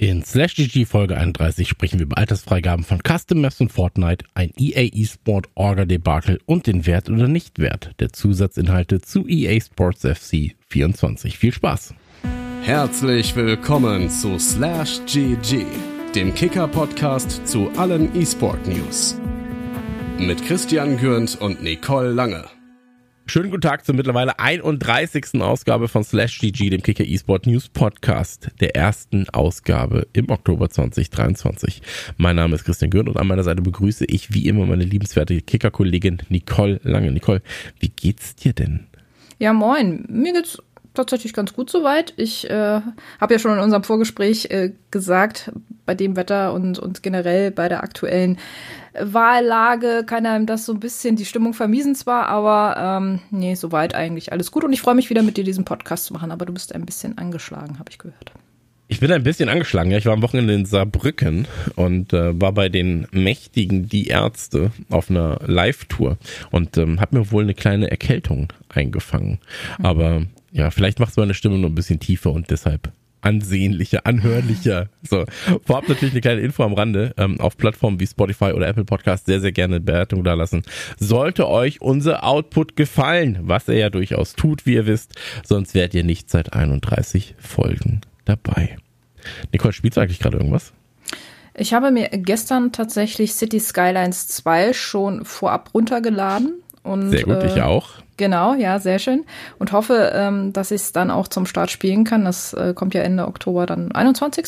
In Slash GG Folge 31 sprechen wir über Altersfreigaben von Custom Maps und Fortnite, ein EA eSport Orga Debakel und den Wert oder Nichtwert der Zusatzinhalte zu EA Sports FC 24. Viel Spaß! Herzlich willkommen zu Slash GG, dem Kicker-Podcast zu allen eSport News. Mit Christian Gürnt und Nicole Lange. Schönen guten Tag zur mittlerweile 31. Ausgabe von Slash GG, dem Kicker eSport News Podcast, der ersten Ausgabe im Oktober 2023. Mein Name ist Christian Gürnt und an meiner Seite begrüße ich wie immer meine liebenswerte Kicker-Kollegin Nicole Lange. Nicole, wie geht's dir denn? Ja, moin. Mir geht's tatsächlich ganz gut soweit. Ich äh, habe ja schon in unserem Vorgespräch äh, gesagt, bei dem Wetter und, und generell bei der aktuellen Wahllage kann einem das so ein bisschen die Stimmung vermiesen zwar, aber ähm, nee, soweit eigentlich alles gut. Und ich freue mich wieder mit dir diesen Podcast zu machen, aber du bist ein bisschen angeschlagen, habe ich gehört. Ich bin ein bisschen angeschlagen. Ja, ich war am Wochenende in Saarbrücken und äh, war bei den Mächtigen Die Ärzte auf einer Live-Tour und ähm, habe mir wohl eine kleine Erkältung eingefangen. Mhm. Aber ja, vielleicht macht es meine Stimme nur ein bisschen tiefer und deshalb ansehnlicher, anhörlicher. So, vorab natürlich eine kleine Info am Rande. Ähm, auf Plattformen wie Spotify oder Apple Podcast sehr, sehr gerne Bewertung da lassen. Sollte euch unser Output gefallen, was er ja durchaus tut, wie ihr wisst, sonst werdet ihr nicht seit 31 Folgen dabei. Nicole, spielst eigentlich gerade irgendwas? Ich habe mir gestern tatsächlich City Skylines 2 schon vorab runtergeladen. Und, Sehr gut, äh, ich auch. Genau, ja, sehr schön. Und hoffe, ähm, dass ich es dann auch zum Start spielen kann. Das äh, kommt ja Ende Oktober dann 21.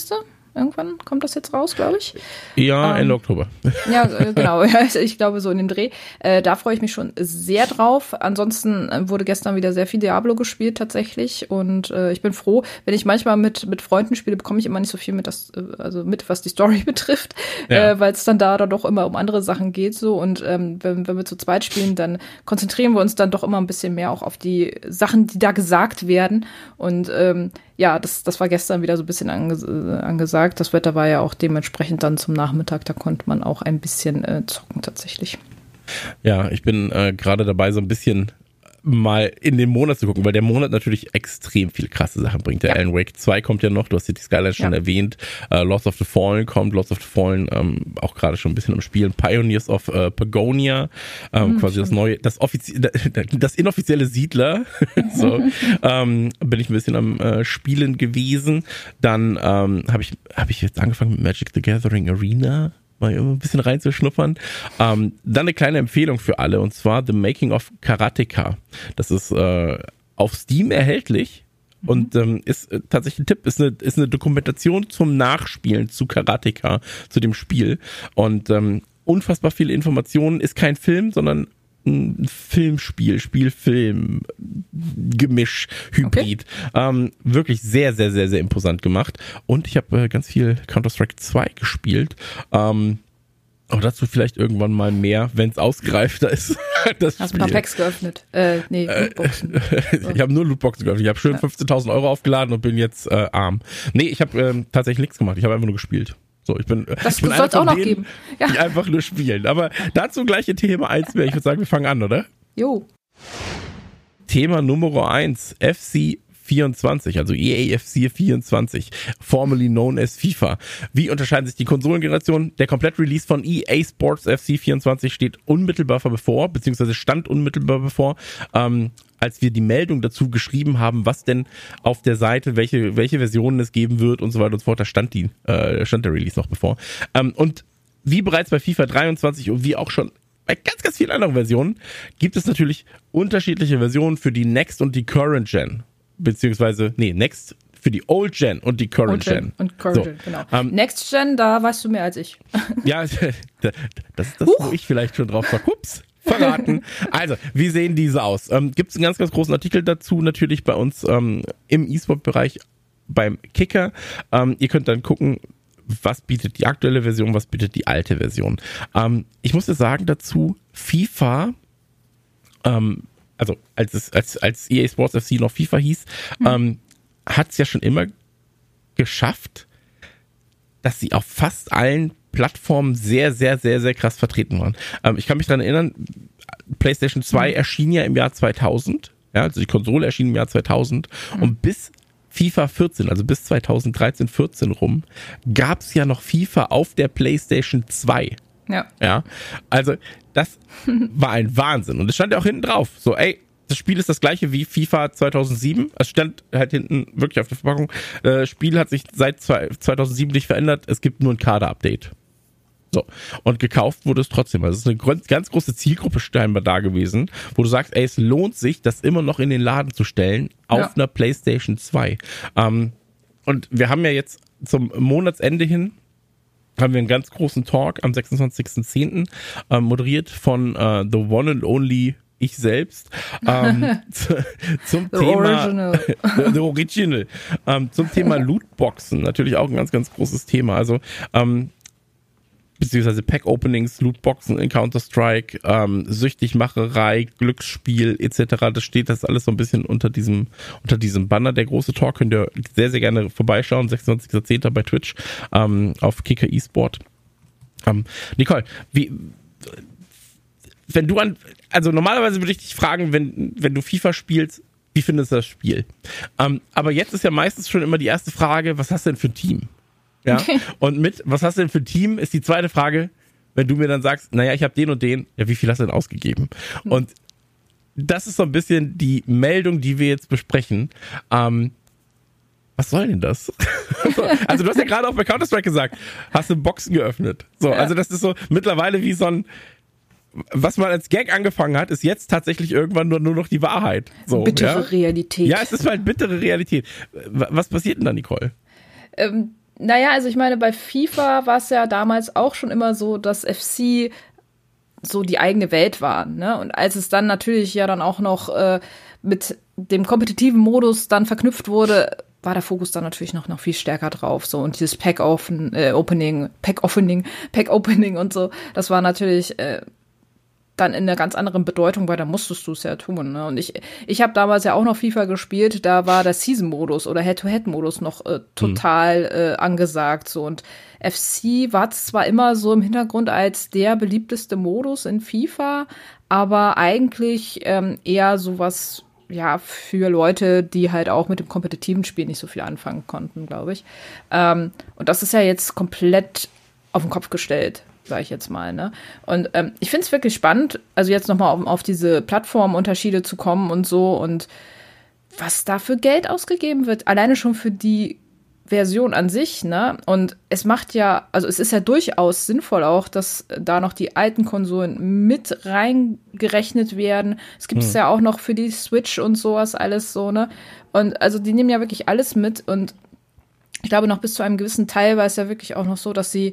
Irgendwann kommt das jetzt raus, glaube ich. Ja, ähm, Ende Oktober. Ja, äh, genau. ich glaube so in dem Dreh. Äh, da freue ich mich schon sehr drauf. Ansonsten äh, wurde gestern wieder sehr viel Diablo gespielt tatsächlich und äh, ich bin froh, wenn ich manchmal mit mit Freunden spiele, bekomme ich immer nicht so viel mit das äh, also mit was die Story betrifft, ja. äh, weil es dann da dann doch immer um andere Sachen geht so und ähm, wenn, wenn wir zu zweit spielen, dann konzentrieren wir uns dann doch immer ein bisschen mehr auch auf die Sachen, die da gesagt werden und ähm, ja, das, das war gestern wieder so ein bisschen anges angesagt. Das Wetter war ja auch dementsprechend dann zum Nachmittag, da konnte man auch ein bisschen äh, zocken tatsächlich. Ja, ich bin äh, gerade dabei, so ein bisschen mal in den Monat zu gucken, weil der Monat natürlich extrem viel krasse Sachen bringt. Der ja. Alan Wake 2 kommt ja noch, du hast City Skylines schon ja. erwähnt, uh, Lost of the Fallen kommt, Lost of the Fallen ähm, auch gerade schon ein bisschen am Spielen, Pioneers of äh, Pagonia, ähm, mhm, quasi das neue, das offizielle, das inoffizielle Siedler, so ähm, bin ich ein bisschen am äh, Spielen gewesen. Dann ähm, habe ich, habe ich jetzt angefangen mit Magic the Gathering Arena, mal ein bisschen reinzuschnuppern. Ähm, dann eine kleine Empfehlung für alle und zwar The Making of Karateka. Das ist äh, auf Steam erhältlich und ähm, ist äh, tatsächlich ein Tipp, ist eine, ist eine Dokumentation zum Nachspielen zu Karateka, zu dem Spiel und ähm, unfassbar viele Informationen, ist kein Film, sondern ein Filmspiel, Spielfilm, Gemisch, Hybrid. Okay. Ähm, wirklich sehr, sehr, sehr, sehr imposant gemacht. Und ich habe äh, ganz viel Counter-Strike 2 gespielt. Ähm, aber dazu vielleicht irgendwann mal mehr, wenn es ausgereifter ist. das Hast ein paar Packs geöffnet? Äh, nee, äh, Lootboxen. ich habe nur Lootboxen geöffnet. Ich habe schön ja. 15.000 Euro aufgeladen und bin jetzt äh, arm. Nee, ich habe ähm, tatsächlich nichts gemacht. Ich habe einfach nur gespielt. So, ich bin, das ich bin soll es auch noch denen, geben. Ja. Die einfach nur spielen. Aber dazu gleich in Thema 1 mehr. Ich würde sagen, wir fangen an, oder? Jo. Thema Nummer 1. FC 24, also EAFC 24, formerly known as FIFA. Wie unterscheiden sich die Konsolengenerationen? Der Komplett-Release von EA Sports FC 24 steht unmittelbar bevor, beziehungsweise stand unmittelbar bevor. Ähm, als wir die Meldung dazu geschrieben haben, was denn auf der Seite, welche, welche Versionen es geben wird und so weiter und so fort, da stand die, äh, stand der Release noch bevor. Ähm, und wie bereits bei FIFA 23 und wie auch schon bei ganz, ganz vielen anderen Versionen gibt es natürlich unterschiedliche Versionen für die Next und die Current Gen beziehungsweise, nee, Next für die Old Gen und die Current Gen. Gen. Und Current so. Gen, genau. Ähm, Next Gen, da weißt du mehr als ich. ja, das ist das, Huch. wo ich vielleicht schon drauf war. Ups, verraten. also, wie sehen diese aus? Ähm, Gibt es einen ganz, ganz großen Artikel dazu, natürlich bei uns ähm, im E-Sport-Bereich beim Kicker. Ähm, ihr könnt dann gucken, was bietet die aktuelle Version, was bietet die alte Version. Ähm, ich muss dir sagen dazu, FIFA ähm, also als es als als EA Sports FC noch FIFA hieß, mhm. ähm, hat es ja schon immer geschafft, dass sie auf fast allen Plattformen sehr, sehr, sehr, sehr krass vertreten waren. Ähm, ich kann mich daran erinnern, PlayStation 2 mhm. erschien ja im Jahr 2000. Ja, also die Konsole erschien im Jahr 2000. Mhm. Und bis FIFA 14, also bis 2013, 14 rum, gab es ja noch FIFA auf der PlayStation 2. Ja. Ja. Also, das war ein Wahnsinn. Und es stand ja auch hinten drauf. So, ey, das Spiel ist das gleiche wie FIFA 2007. Es stand halt hinten wirklich auf der Verpackung. Das Spiel hat sich seit 2007 nicht verändert. Es gibt nur ein Kader-Update. So. Und gekauft wurde es trotzdem. Also es ist eine ganz große Zielgruppe scheinbar da gewesen, wo du sagst, ey, es lohnt sich, das immer noch in den Laden zu stellen auf ja. einer PlayStation 2. Ähm, und wir haben ja jetzt zum Monatsende hin haben wir einen ganz großen Talk am 26.10. Äh, moderiert von äh, The One and Only ich selbst ähm, zum the Thema original. the, the original ähm, zum Thema Lootboxen natürlich auch ein ganz ganz großes Thema also ähm, beziehungsweise Pack-Openings, Lootboxen in Counter-Strike, ähm, Süchtigmacherei, Glücksspiel etc. Das steht das alles so ein bisschen unter diesem, unter diesem Banner. Der große Talk könnt ihr sehr, sehr gerne vorbeischauen. 26.10. bei Twitch ähm, auf Kicker eSport. Ähm, Nicole, wie, wenn du an, also normalerweise würde ich dich fragen, wenn, wenn du FIFA spielst, wie findest du das Spiel? Ähm, aber jetzt ist ja meistens schon immer die erste Frage, was hast du denn für ein Team? Ja. Und mit, was hast du denn für ein Team, ist die zweite Frage, wenn du mir dann sagst, naja, ich habe den und den, ja, wie viel hast du denn ausgegeben? Hm. Und das ist so ein bisschen die Meldung, die wir jetzt besprechen. Ähm, was soll denn das? also du hast ja gerade auch bei Counter-Strike gesagt, hast du Boxen geöffnet. So, ja. also das ist so mittlerweile wie so ein, was man als Gag angefangen hat, ist jetzt tatsächlich irgendwann nur, nur noch die Wahrheit. So, bittere ja? Realität. Ja, es ist halt bittere Realität. Was passiert denn da, Nicole? Ähm, naja, also ich meine, bei FIFA war es ja damals auch schon immer so, dass FC so die eigene Welt war. Ne? Und als es dann natürlich ja dann auch noch äh, mit dem kompetitiven Modus dann verknüpft wurde, war der Fokus dann natürlich noch, noch viel stärker drauf. So und dieses Pack -Open, äh, Opening, Pack Opening, Pack Opening und so, das war natürlich äh, dann in einer ganz anderen Bedeutung, weil da musstest du es ja tun. Ne? Und ich, ich habe damals ja auch noch FIFA gespielt, da war der Season-Modus oder Head-to-Head-Modus noch äh, total mhm. äh, angesagt. So und FC war zwar immer so im Hintergrund als der beliebteste Modus in FIFA, aber eigentlich ähm, eher sowas ja, für Leute, die halt auch mit dem kompetitiven Spiel nicht so viel anfangen konnten, glaube ich. Ähm, und das ist ja jetzt komplett auf den Kopf gestellt sage ich jetzt mal. Ne? Und ähm, ich finde es wirklich spannend, also jetzt nochmal auf, auf diese Plattformunterschiede zu kommen und so und was da für Geld ausgegeben wird, alleine schon für die Version an sich, ne? Und es macht ja, also es ist ja durchaus sinnvoll auch, dass da noch die alten Konsolen mit reingerechnet werden. Es gibt es hm. ja auch noch für die Switch und sowas alles so, ne? Und also die nehmen ja wirklich alles mit und ich glaube noch bis zu einem gewissen Teil war es ja wirklich auch noch so, dass sie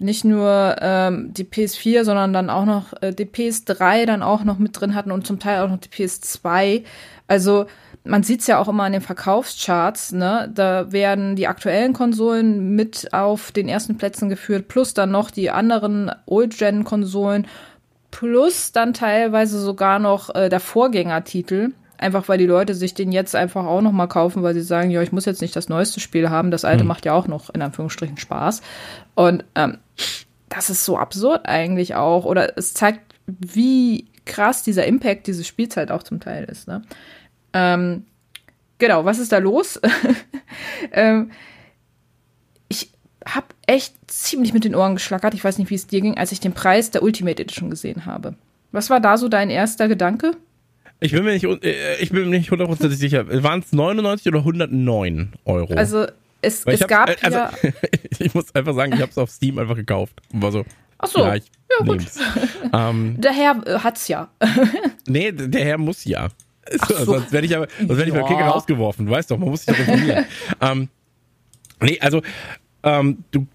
nicht nur ähm, die PS4, sondern dann auch noch äh, die PS3 dann auch noch mit drin hatten und zum Teil auch noch die PS2. Also man sieht es ja auch immer an den Verkaufscharts, ne? Da werden die aktuellen Konsolen mit auf den ersten Plätzen geführt, plus dann noch die anderen Old-Gen-Konsolen, plus dann teilweise sogar noch äh, der Vorgängertitel. Einfach weil die Leute sich den jetzt einfach auch noch mal kaufen, weil sie sagen, ja, ich muss jetzt nicht das neueste Spiel haben, das alte mhm. macht ja auch noch in Anführungsstrichen Spaß. Und ähm, das ist so absurd eigentlich auch. Oder es zeigt, wie krass dieser Impact dieses Spiels halt auch zum Teil ist. Ne? Ähm, genau, was ist da los? ähm, ich habe echt ziemlich mit den Ohren geschlackert. Ich weiß nicht, wie es dir ging, als ich den Preis der Ultimate Edition gesehen habe. Was war da so dein erster Gedanke? Ich bin mir nicht, äh, ich bin mir nicht hundertprozentig sicher. Waren es 99 oder 109 Euro? Also es, es gab also, ja. ich muss einfach sagen, ich habe es auf Steam einfach gekauft. War so. Ach so. Ja, ja gut. ähm, der Herr äh, hat's ja. nee, der Herr muss ja. So. Sonst werde ich aber, sonst werde ich beim Kicker rausgeworfen. Du weißt doch, man muss sich doch informieren. ähm, nee, also ähm, du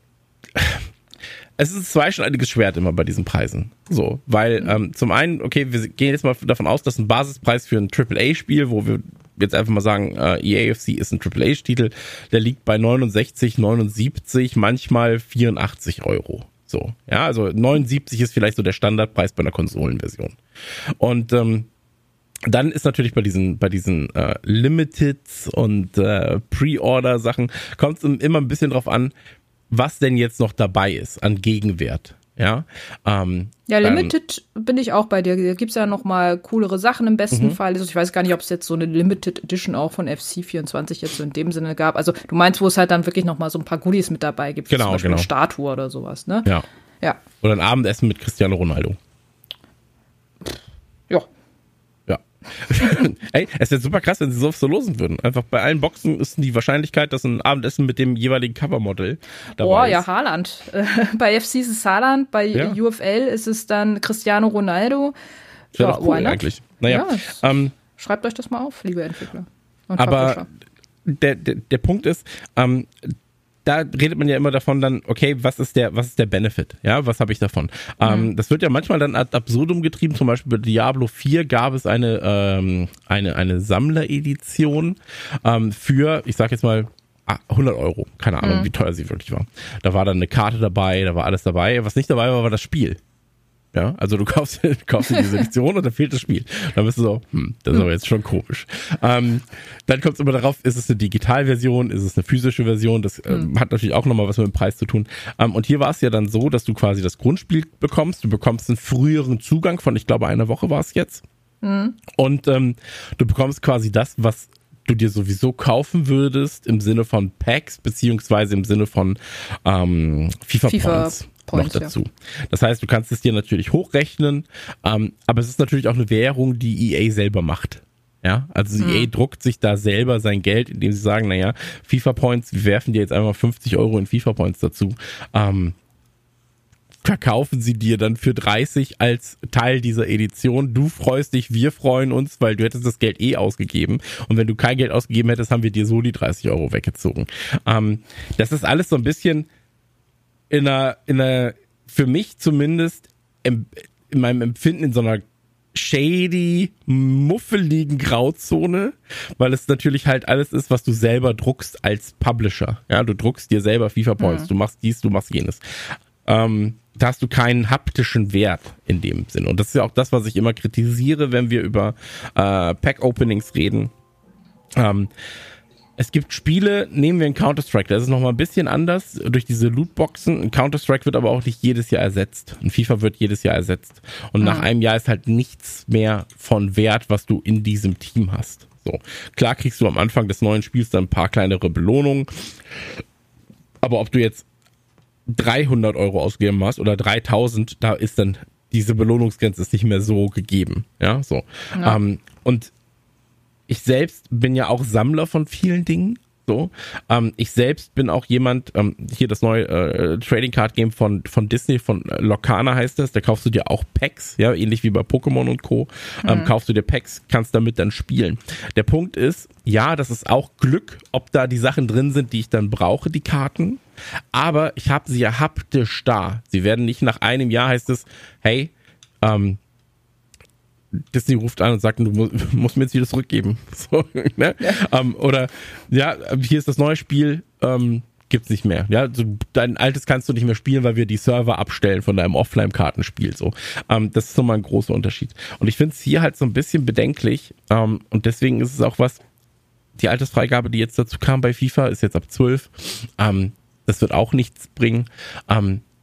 es ist ein zweischneidiges Schwert immer bei diesen Preisen. So, weil ähm, zum einen, okay, wir gehen jetzt mal davon aus, dass ein Basispreis für ein AAA-Spiel, wo wir jetzt einfach mal sagen, äh, EAFC ist ein AAA-Titel, der liegt bei 69, 79, manchmal 84 Euro. So, ja, also 79 ist vielleicht so der Standardpreis bei einer Konsolenversion. Und ähm, dann ist natürlich bei diesen bei diesen äh, Limiteds und äh, Pre-Order Sachen kommt es immer ein bisschen drauf an, was denn jetzt noch dabei ist an Gegenwert. Ja, ähm, ja Limited dann, bin ich auch bei dir. Da gibt es ja noch mal coolere Sachen im besten mhm. Fall. Also ich weiß gar nicht, ob es jetzt so eine Limited Edition auch von FC24 jetzt so in dem Sinne gab. Also du meinst, wo es halt dann wirklich noch mal so ein paar Goodies mit dabei gibt. Genau, zum Beispiel genau. eine Statue oder sowas, ne? Ja. Ja. Oder ein Abendessen mit Cristiano Ronaldo. Ja. Ja. Ey, es wäre super krass, wenn sie so losen würden. Einfach bei allen Boxen ist die Wahrscheinlichkeit, dass ein Abendessen mit dem jeweiligen Covermodel dabei oh, ist. ja, Haaland. bei FC ist es Haaland, bei ja. UFL ist es dann Cristiano Ronaldo. Wäre ja, cool eigentlich. Naja, ja, ähm, schreibt euch das mal auf, liebe Entwickler. aber der, der, der Punkt ist, ähm, da redet man ja immer davon dann, okay, was ist der, was ist der Benefit? Ja, was habe ich davon? Mhm. Ähm, das wird ja manchmal dann ad absurdum getrieben. Zum Beispiel bei Diablo 4 gab es eine, ähm, eine, eine Sammleredition ähm, für, ich sag jetzt mal, 100 Euro. Keine Ahnung, mhm. wie teuer sie wirklich war. Da war dann eine Karte dabei, da war alles dabei. Was nicht dabei war, war das Spiel. Ja, also du kaufst, kaufst dir diese Edition und dann fehlt das Spiel. Dann bist du so, hm, das ist aber jetzt schon komisch. Ähm, dann kommt es immer darauf, ist es eine Digitalversion, ist es eine physische Version? Das ähm, mhm. hat natürlich auch nochmal was mit dem Preis zu tun. Ähm, und hier war es ja dann so, dass du quasi das Grundspiel bekommst. Du bekommst einen früheren Zugang von, ich glaube, einer Woche war es jetzt. Mhm. Und ähm, du bekommst quasi das, was du dir sowieso kaufen würdest im Sinne von Packs beziehungsweise im Sinne von ähm, FIFA, FIFA Points. Points, noch dazu. Ja. Das heißt, du kannst es dir natürlich hochrechnen, ähm, aber es ist natürlich auch eine Währung, die EA selber macht. Ja, also mhm. EA druckt sich da selber sein Geld, indem sie sagen, naja, FIFA Points, wir werfen dir jetzt einmal 50 Euro in FIFA Points dazu. Ähm, verkaufen sie dir dann für 30 als Teil dieser Edition. Du freust dich, wir freuen uns, weil du hättest das Geld eh ausgegeben. Und wenn du kein Geld ausgegeben hättest, haben wir dir so die 30 Euro weggezogen. Ähm, das ist alles so ein bisschen in einer, in einer, für mich zumindest, in meinem Empfinden in so einer shady, muffeligen Grauzone, weil es natürlich halt alles ist, was du selber druckst als Publisher. Ja, du druckst dir selber FIFA Points, mhm. du machst dies, du machst jenes. Ähm, da hast du keinen haptischen Wert in dem Sinn. Und das ist ja auch das, was ich immer kritisiere, wenn wir über äh, Pack-Openings reden. Ähm, es gibt Spiele, nehmen wir in Counter-Strike, das ist nochmal ein bisschen anders durch diese Lootboxen. Ein Counter-Strike wird aber auch nicht jedes Jahr ersetzt. Ein FIFA wird jedes Jahr ersetzt. Und mhm. nach einem Jahr ist halt nichts mehr von Wert, was du in diesem Team hast. So. Klar kriegst du am Anfang des neuen Spiels dann ein paar kleinere Belohnungen. Aber ob du jetzt 300 Euro ausgegeben hast oder 3000, da ist dann diese Belohnungsgrenze ist nicht mehr so gegeben. Ja, so. Ja. Ähm, und ich selbst bin ja auch Sammler von vielen Dingen. So, ähm, ich selbst bin auch jemand, ähm, hier das neue äh, Trading Card Game von, von Disney, von äh, Locana heißt das, da kaufst du dir auch Packs, ja, ähnlich wie bei Pokémon und Co. Ähm, mhm. Kaufst du dir Packs, kannst damit dann spielen. Der Punkt ist, ja, das ist auch Glück, ob da die Sachen drin sind, die ich dann brauche, die Karten. Aber ich habe sie ja haptisch da. Sie werden nicht nach einem Jahr heißt es, hey, ähm, Disney ruft an und sagt, du musst, musst mir jetzt wieder zurückgeben. So, ne? ja. um, ähm, oder ja, hier ist das neue Spiel, ähm, gibt's nicht mehr. Ja, so, dein altes kannst du nicht mehr spielen, weil wir die Server abstellen von deinem Offline-Kartenspiel. So, ähm, das ist nochmal ein großer Unterschied. Und ich finde es hier halt so ein bisschen bedenklich. Ähm, und deswegen ist es auch was. Die Altersfreigabe, die jetzt dazu kam bei FIFA, ist jetzt ab 12. Ähm, das wird auch nichts bringen.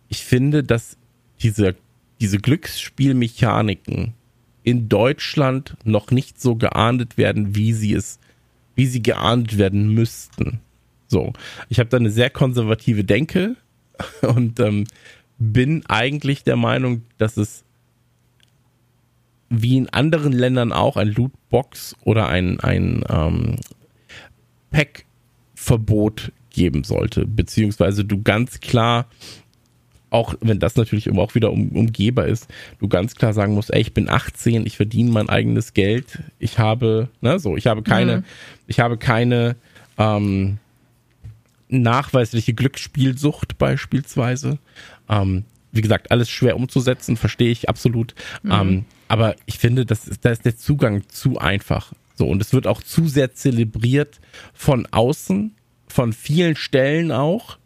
Ich finde, dass diese diese Glücksspielmechaniken in Deutschland noch nicht so geahndet werden, wie sie es, wie sie geahndet werden müssten. So, ich habe da eine sehr konservative Denke und ähm, bin eigentlich der Meinung, dass es wie in anderen Ländern auch ein Lootbox oder ein, ein ähm, Pack-Verbot geben sollte, beziehungsweise du ganz klar auch wenn das natürlich immer auch wieder um, umgeber ist, du ganz klar sagen musst, ey, ich bin 18, ich verdiene mein eigenes Geld, ich habe, ne, so, ich habe keine, mhm. ich habe keine ähm, nachweisliche Glücksspielsucht beispielsweise. Ähm, wie gesagt, alles schwer umzusetzen, verstehe ich absolut. Mhm. Ähm, aber ich finde, das ist, da ist der Zugang zu einfach. So, und es wird auch zu sehr zelebriert von außen, von vielen Stellen auch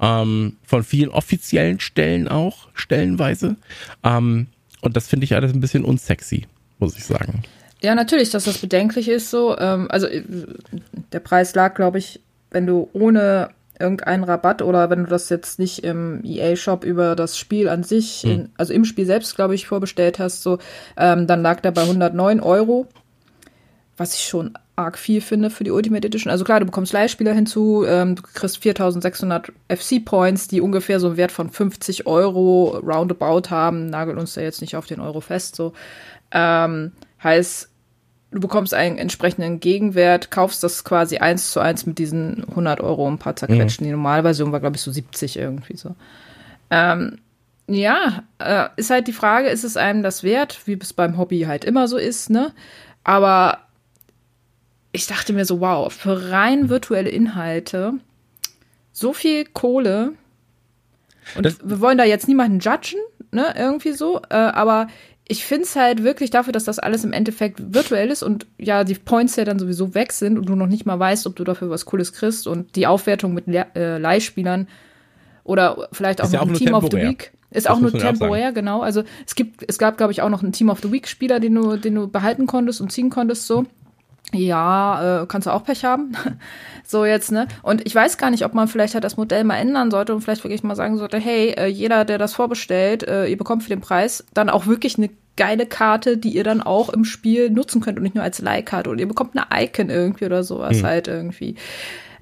ähm, von vielen offiziellen Stellen auch, stellenweise. Ähm, und das finde ich alles ein bisschen unsexy, muss ich sagen. Ja, natürlich, dass das bedenklich ist so. Ähm, also äh, der Preis lag, glaube ich, wenn du ohne irgendeinen Rabatt oder wenn du das jetzt nicht im EA-Shop über das Spiel an sich, hm. in, also im Spiel selbst, glaube ich, vorbestellt hast, so, ähm, dann lag der bei 109 Euro, was ich schon arg viel finde für die Ultimate Edition. Also klar, du bekommst Leihspieler hinzu, ähm, du kriegst 4600 FC-Points, die ungefähr so einen Wert von 50 Euro roundabout haben, nagelt uns da jetzt nicht auf den Euro fest, so. Ähm, heißt, du bekommst einen entsprechenden Gegenwert, kaufst das quasi eins zu eins mit diesen 100 Euro ein paar zerquetschen. Mhm. Die Normalversion war, glaube ich, so 70 irgendwie so. Ähm, ja, äh, ist halt die Frage, ist es einem das wert, wie es beim Hobby halt immer so ist, ne? Aber ich dachte mir so, wow, für rein virtuelle Inhalte so viel Kohle. Und das wir wollen da jetzt niemanden judgen, ne, irgendwie so, äh, aber ich finde es halt wirklich dafür, dass das alles im Endeffekt virtuell ist und ja, die Points ja dann sowieso weg sind und du noch nicht mal weißt, ob du dafür was Cooles kriegst und die Aufwertung mit Le äh, Leihspielern oder vielleicht auch ja auch ein Team of the Week. Ist das auch nur temporär, genau. Also es gibt, es gab, glaube ich, auch noch einen Team of the Week-Spieler, den du, den du behalten konntest und ziehen konntest, so. Ja, äh, kannst du auch Pech haben. so jetzt, ne? Und ich weiß gar nicht, ob man vielleicht halt das Modell mal ändern sollte und vielleicht wirklich mal sagen sollte, hey, äh, jeder, der das vorbestellt, äh, ihr bekommt für den Preis dann auch wirklich eine geile Karte, die ihr dann auch im Spiel nutzen könnt und nicht nur als Leihkarte. Und ihr bekommt eine Icon irgendwie oder sowas mhm. halt irgendwie.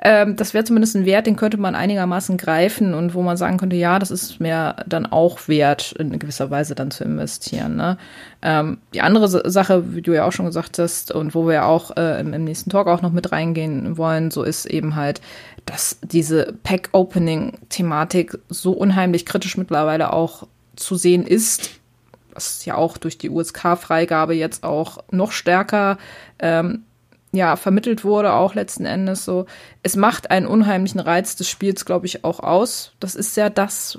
Ähm, das wäre zumindest ein Wert, den könnte man einigermaßen greifen und wo man sagen könnte, ja, das ist mir dann auch wert, in gewisser Weise dann zu investieren. Ne? Ähm, die andere Sache, wie du ja auch schon gesagt hast und wo wir auch äh, im, im, nächsten Talk auch noch mit reingehen wollen, so ist eben halt, dass diese Pack-Opening-Thematik so unheimlich kritisch mittlerweile auch zu sehen ist, was ja auch durch die USK-Freigabe jetzt auch noch stärker ähm, ja, vermittelt wurde, auch letzten Endes so. Es macht einen unheimlichen Reiz des Spiels, glaube ich, auch aus. Das ist ja das,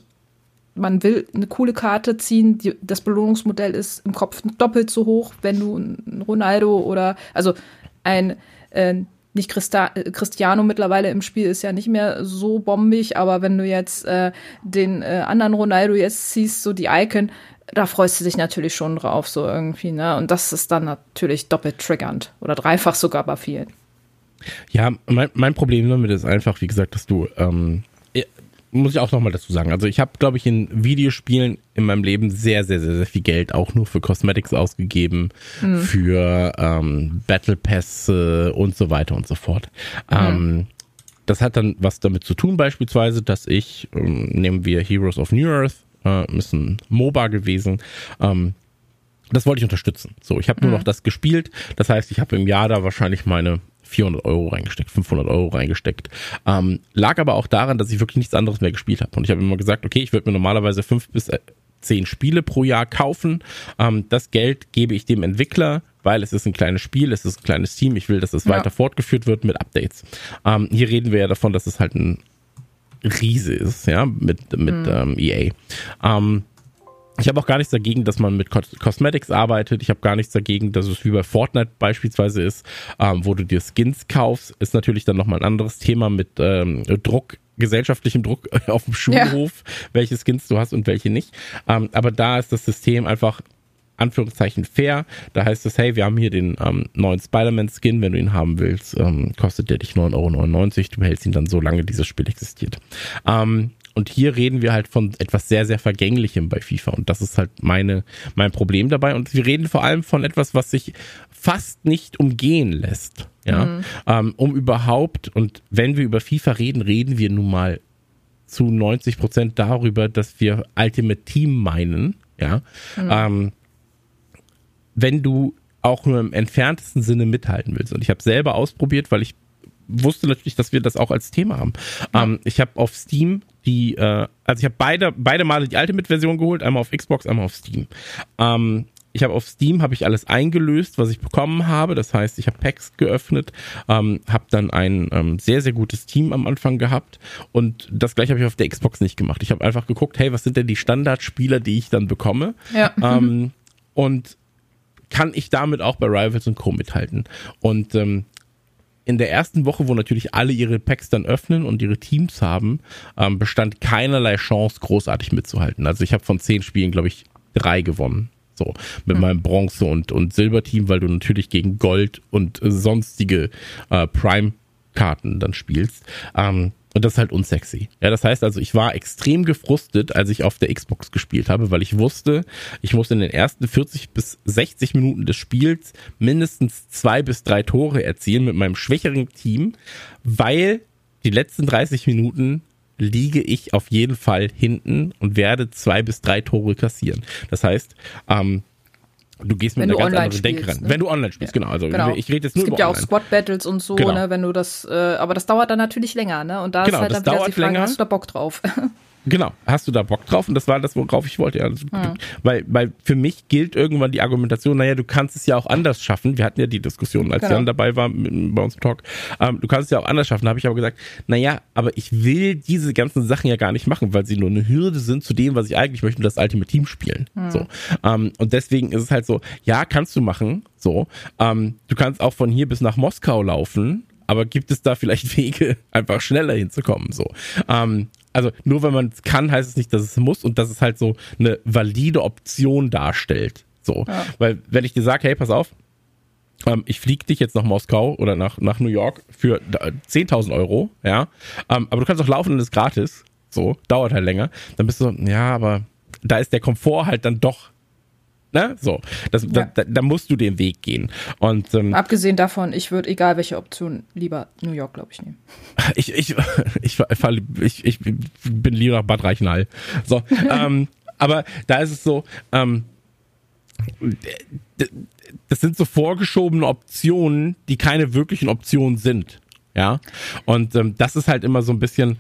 man will eine coole Karte ziehen. Die, das Belohnungsmodell ist im Kopf doppelt so hoch, wenn du ein Ronaldo oder, also ein, äh, nicht Christa Cristiano mittlerweile im Spiel ist ja nicht mehr so bombig, aber wenn du jetzt äh, den äh, anderen Ronaldo jetzt siehst, so die Icon, da freust du dich natürlich schon drauf, so irgendwie, ne? Und das ist dann natürlich doppelt triggernd oder dreifach sogar bei vielen. Ja, mein, mein Problem damit ist einfach, wie gesagt, dass du, ähm, muss ich auch nochmal dazu sagen, also ich habe, glaube ich, in Videospielen in meinem Leben sehr, sehr, sehr, sehr viel Geld auch nur für Cosmetics ausgegeben, hm. für ähm, Battle Pässe und so weiter und so fort. Hm. Ähm, das hat dann was damit zu tun, beispielsweise, dass ich, ähm, nehmen wir Heroes of New Earth, äh, ist ein MOBA gewesen. Ähm, das wollte ich unterstützen. So, ich habe nur mhm. noch das gespielt. Das heißt, ich habe im Jahr da wahrscheinlich meine 400 Euro reingesteckt, 500 Euro reingesteckt. Ähm, lag aber auch daran, dass ich wirklich nichts anderes mehr gespielt habe. Und ich habe immer gesagt, okay, ich würde mir normalerweise fünf bis äh, zehn Spiele pro Jahr kaufen. Ähm, das Geld gebe ich dem Entwickler, weil es ist ein kleines Spiel, es ist ein kleines Team. Ich will, dass es ja. weiter fortgeführt wird mit Updates. Ähm, hier reden wir ja davon, dass es halt ein Riese ist, ja, mit, mit mhm. ähm, EA. Ähm, ich habe auch gar nichts dagegen, dass man mit Cosmetics arbeitet. Ich habe gar nichts dagegen, dass es wie bei Fortnite beispielsweise ist, ähm, wo du dir Skins kaufst. Ist natürlich dann nochmal ein anderes Thema mit ähm, Druck gesellschaftlichem Druck auf dem Schulhof, ja. welche Skins du hast und welche nicht. Ähm, aber da ist das System einfach Anführungszeichen fair. Da heißt es, hey, wir haben hier den ähm, neuen Spider-Man-Skin, wenn du ihn haben willst, ähm, kostet der dich 9,99 Euro. Du behältst ihn dann so lange dieses Spiel existiert. Ähm, und hier reden wir halt von etwas sehr, sehr Vergänglichem bei FIFA. Und das ist halt meine, mein Problem dabei. Und wir reden vor allem von etwas, was sich fast nicht umgehen lässt. Ja, mhm. ähm, um überhaupt, und wenn wir über FIFA reden, reden wir nun mal zu 90 Prozent darüber, dass wir Ultimate Team meinen. Ja, mhm. ähm, wenn du auch nur im entferntesten Sinne mithalten willst. Und ich habe selber ausprobiert, weil ich wusste natürlich, dass wir das auch als Thema haben. Ja. Ähm, ich habe auf Steam die, äh, also ich habe beide, beide Male die Ultimate-Version geholt, einmal auf Xbox, einmal auf Steam. Ähm, ich habe auf Steam habe ich alles eingelöst, was ich bekommen habe. Das heißt, ich habe Packs geöffnet, ähm, habe dann ein ähm, sehr sehr gutes Team am Anfang gehabt und das gleiche habe ich auf der Xbox nicht gemacht. Ich habe einfach geguckt, hey, was sind denn die Standardspieler, die ich dann bekomme? Ja. Ähm, und kann ich damit auch bei Rivals und Co. mithalten. Und ähm, in der ersten Woche, wo natürlich alle ihre Packs dann öffnen und ihre Teams haben, ähm, bestand keinerlei Chance, großartig mitzuhalten. Also ich habe von zehn Spielen, glaube ich, drei gewonnen. So, mit hm. meinem Bronze- und, und Silberteam, weil du natürlich gegen Gold und sonstige äh, Prime-Karten dann spielst. Ähm, Und das ist halt unsexy. Ja, das heißt also, ich war extrem gefrustet, als ich auf der Xbox gespielt habe, weil ich wusste, ich muss in den ersten 40 bis 60 Minuten des Spiels mindestens zwei bis drei Tore erzielen mit meinem schwächeren Team, weil die letzten 30 Minuten liege ich auf jeden Fall hinten und werde zwei bis drei Tore kassieren. Das heißt, ähm, Du gehst mit einer ganz anderen Denke ran. Ne? Wenn du online spielst, ja. genau. Also genau. ich rede jetzt nur Es gibt ja auch Squad Battles und so, genau. ne, wenn du das, äh, aber das dauert dann natürlich länger, ne? Und da genau, ist halt dann wieder die Frage, länger. hast du da Bock drauf? Genau, hast du da Bock drauf? Und das war das, worauf ich wollte. Ja, mhm. weil, weil für mich gilt irgendwann die Argumentation, naja, du kannst es ja auch anders schaffen. Wir hatten ja die Diskussion, als genau. Jan dabei war bei uns im Talk. Ähm, du kannst es ja auch anders schaffen. Da habe ich aber gesagt, naja, aber ich will diese ganzen Sachen ja gar nicht machen, weil sie nur eine Hürde sind zu dem, was ich eigentlich möchte, das Ultimate Team spielen. Mhm. So. Ähm, und deswegen ist es halt so, ja, kannst du machen. So. Ähm, du kannst auch von hier bis nach Moskau laufen aber gibt es da vielleicht Wege, einfach schneller hinzukommen? So. Ähm, also nur wenn man es kann, heißt es nicht, dass es muss und dass es halt so eine valide Option darstellt. So. Ja. Weil wenn ich dir sage, hey, pass auf, ähm, ich fliege dich jetzt nach Moskau oder nach, nach New York für 10.000 Euro, ja, ähm, aber du kannst auch laufen und ist gratis, so, dauert halt länger, dann bist du so, ja, aber da ist der Komfort halt dann doch Ne? So, das, ja. da, da, musst du den Weg gehen. Und ähm, abgesehen davon, ich würde egal welche Option lieber New York, glaube ich, nehmen. Ich ich ich, ich, ich bin lieber nach Bad Reichenhall. So, ähm, aber da ist es so. Ähm, das sind so vorgeschobene Optionen, die keine wirklichen Optionen sind. Ja, und ähm, das ist halt immer so ein bisschen.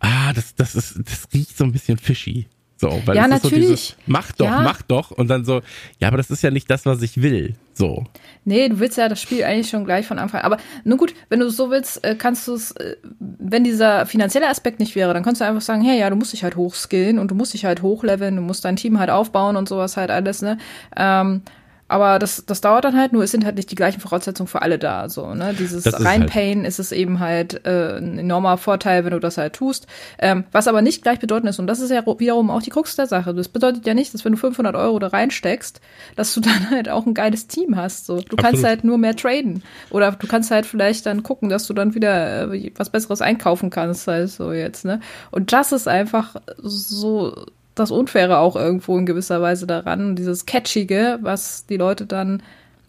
Ah, das das ist das riecht so ein bisschen fishy. So, weil ja, natürlich. So dieses, mach doch, ja. mach doch. Und dann so, ja, aber das ist ja nicht das, was ich will. So. Nee, du willst ja das Spiel eigentlich schon gleich von Anfang an. Aber nur gut, wenn du es so willst, äh, kannst du es, äh, wenn dieser finanzielle Aspekt nicht wäre, dann kannst du einfach sagen, hey, ja, du musst dich halt hochskillen und du musst dich halt hochleveln, du musst dein Team halt aufbauen und sowas halt alles, ne? Ähm, aber das, das dauert dann halt, nur es sind halt nicht die gleichen Voraussetzungen für alle da. So, ne? Dieses Reinpayen halt. ist es eben halt äh, ein enormer Vorteil, wenn du das halt tust. Ähm, was aber nicht gleichbedeutend ist, und das ist ja wiederum auch die Krux der Sache. Das bedeutet ja nicht, dass wenn du 500 Euro da reinsteckst, dass du dann halt auch ein geiles Team hast. So. Du Absolut. kannst halt nur mehr traden. Oder du kannst halt vielleicht dann gucken, dass du dann wieder äh, was Besseres einkaufen kannst, halt so jetzt. Ne? Und das ist einfach so das Unfaire auch irgendwo in gewisser Weise daran. Dieses Catchige, was die Leute dann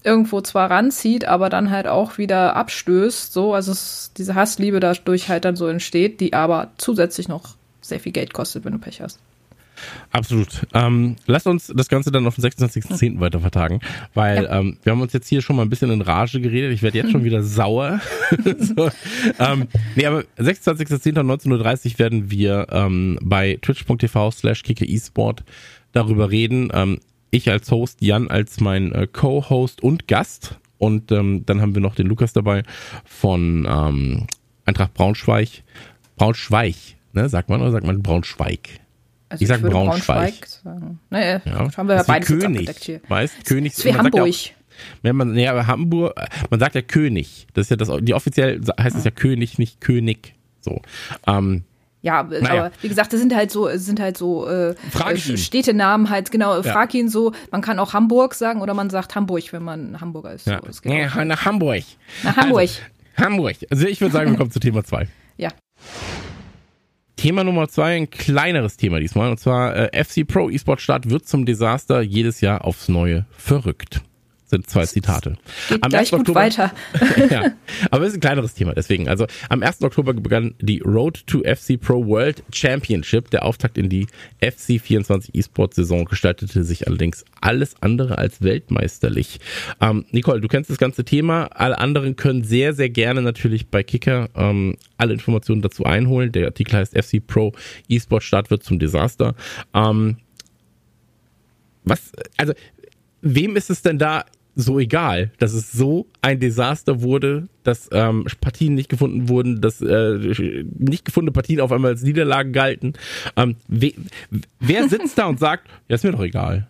irgendwo zwar ranzieht, aber dann halt auch wieder abstößt, so, also es, diese Hassliebe dadurch halt dann so entsteht, die aber zusätzlich noch sehr viel Geld kostet, wenn du Pech hast. Absolut. Ähm, lass uns das Ganze dann auf den 26.10. weiter vertagen, weil ja. ähm, wir haben uns jetzt hier schon mal ein bisschen in Rage geredet. Ich werde jetzt schon wieder sauer. so, ähm, nee, aber 26.10.19.30 Uhr werden wir ähm, bei twitch.tv slash esport darüber reden. Ähm, ich als Host, Jan als mein äh, Co-Host und Gast. Und ähm, dann haben wir noch den Lukas dabei von ähm, Eintracht Braunschweig. Braunschweig, ne? Sagt man oder sagt man Braunschweig? Also ich, sag Braunschweig. Braunschweig sagen. Naja, ja. haben wir ja beides König, hier. Weißt, König. Ist wie Hamburg. Ja wenn man, ja, Hamburg, man sagt ja König. Das ist ja das, die offiziell heißt es ja König, nicht König. So. Ähm, ja, naja. aber wie gesagt, das sind halt so, sind halt so äh, äh Städtenamen halt, genau, ja. frag ihn so, man kann auch Hamburg sagen oder man sagt Hamburg, wenn man Hamburger ist. Ja. So, ja, nach Hamburg. Nach Hamburg. Also, Hamburg. Also ich würde sagen, wir kommen zu Thema 2. Ja. Thema Nummer zwei, ein kleineres Thema diesmal. Und zwar äh, FC Pro eSport Start wird zum Desaster jedes Jahr aufs Neue verrückt sind zwei Zitate. Geht am gleich 1. gut Oktober, weiter. ja, aber es ist ein kleineres Thema, deswegen. Also am 1. Oktober begann die Road to FC Pro World Championship. Der Auftakt in die FC 24 E-Sport Saison gestaltete sich allerdings alles andere als weltmeisterlich. Ähm, Nicole, du kennst das ganze Thema. Alle anderen können sehr, sehr gerne natürlich bei Kicker ähm, alle Informationen dazu einholen. Der Artikel heißt FC Pro E-Sport Start wird zum Desaster. Ähm, was, also, wem ist es denn da so egal, dass es so ein Desaster wurde, dass ähm, Partien nicht gefunden wurden, dass äh, nicht gefundene Partien auf einmal als Niederlagen galten. Ähm, we, wer sitzt da und sagt, ja, ist mir doch egal.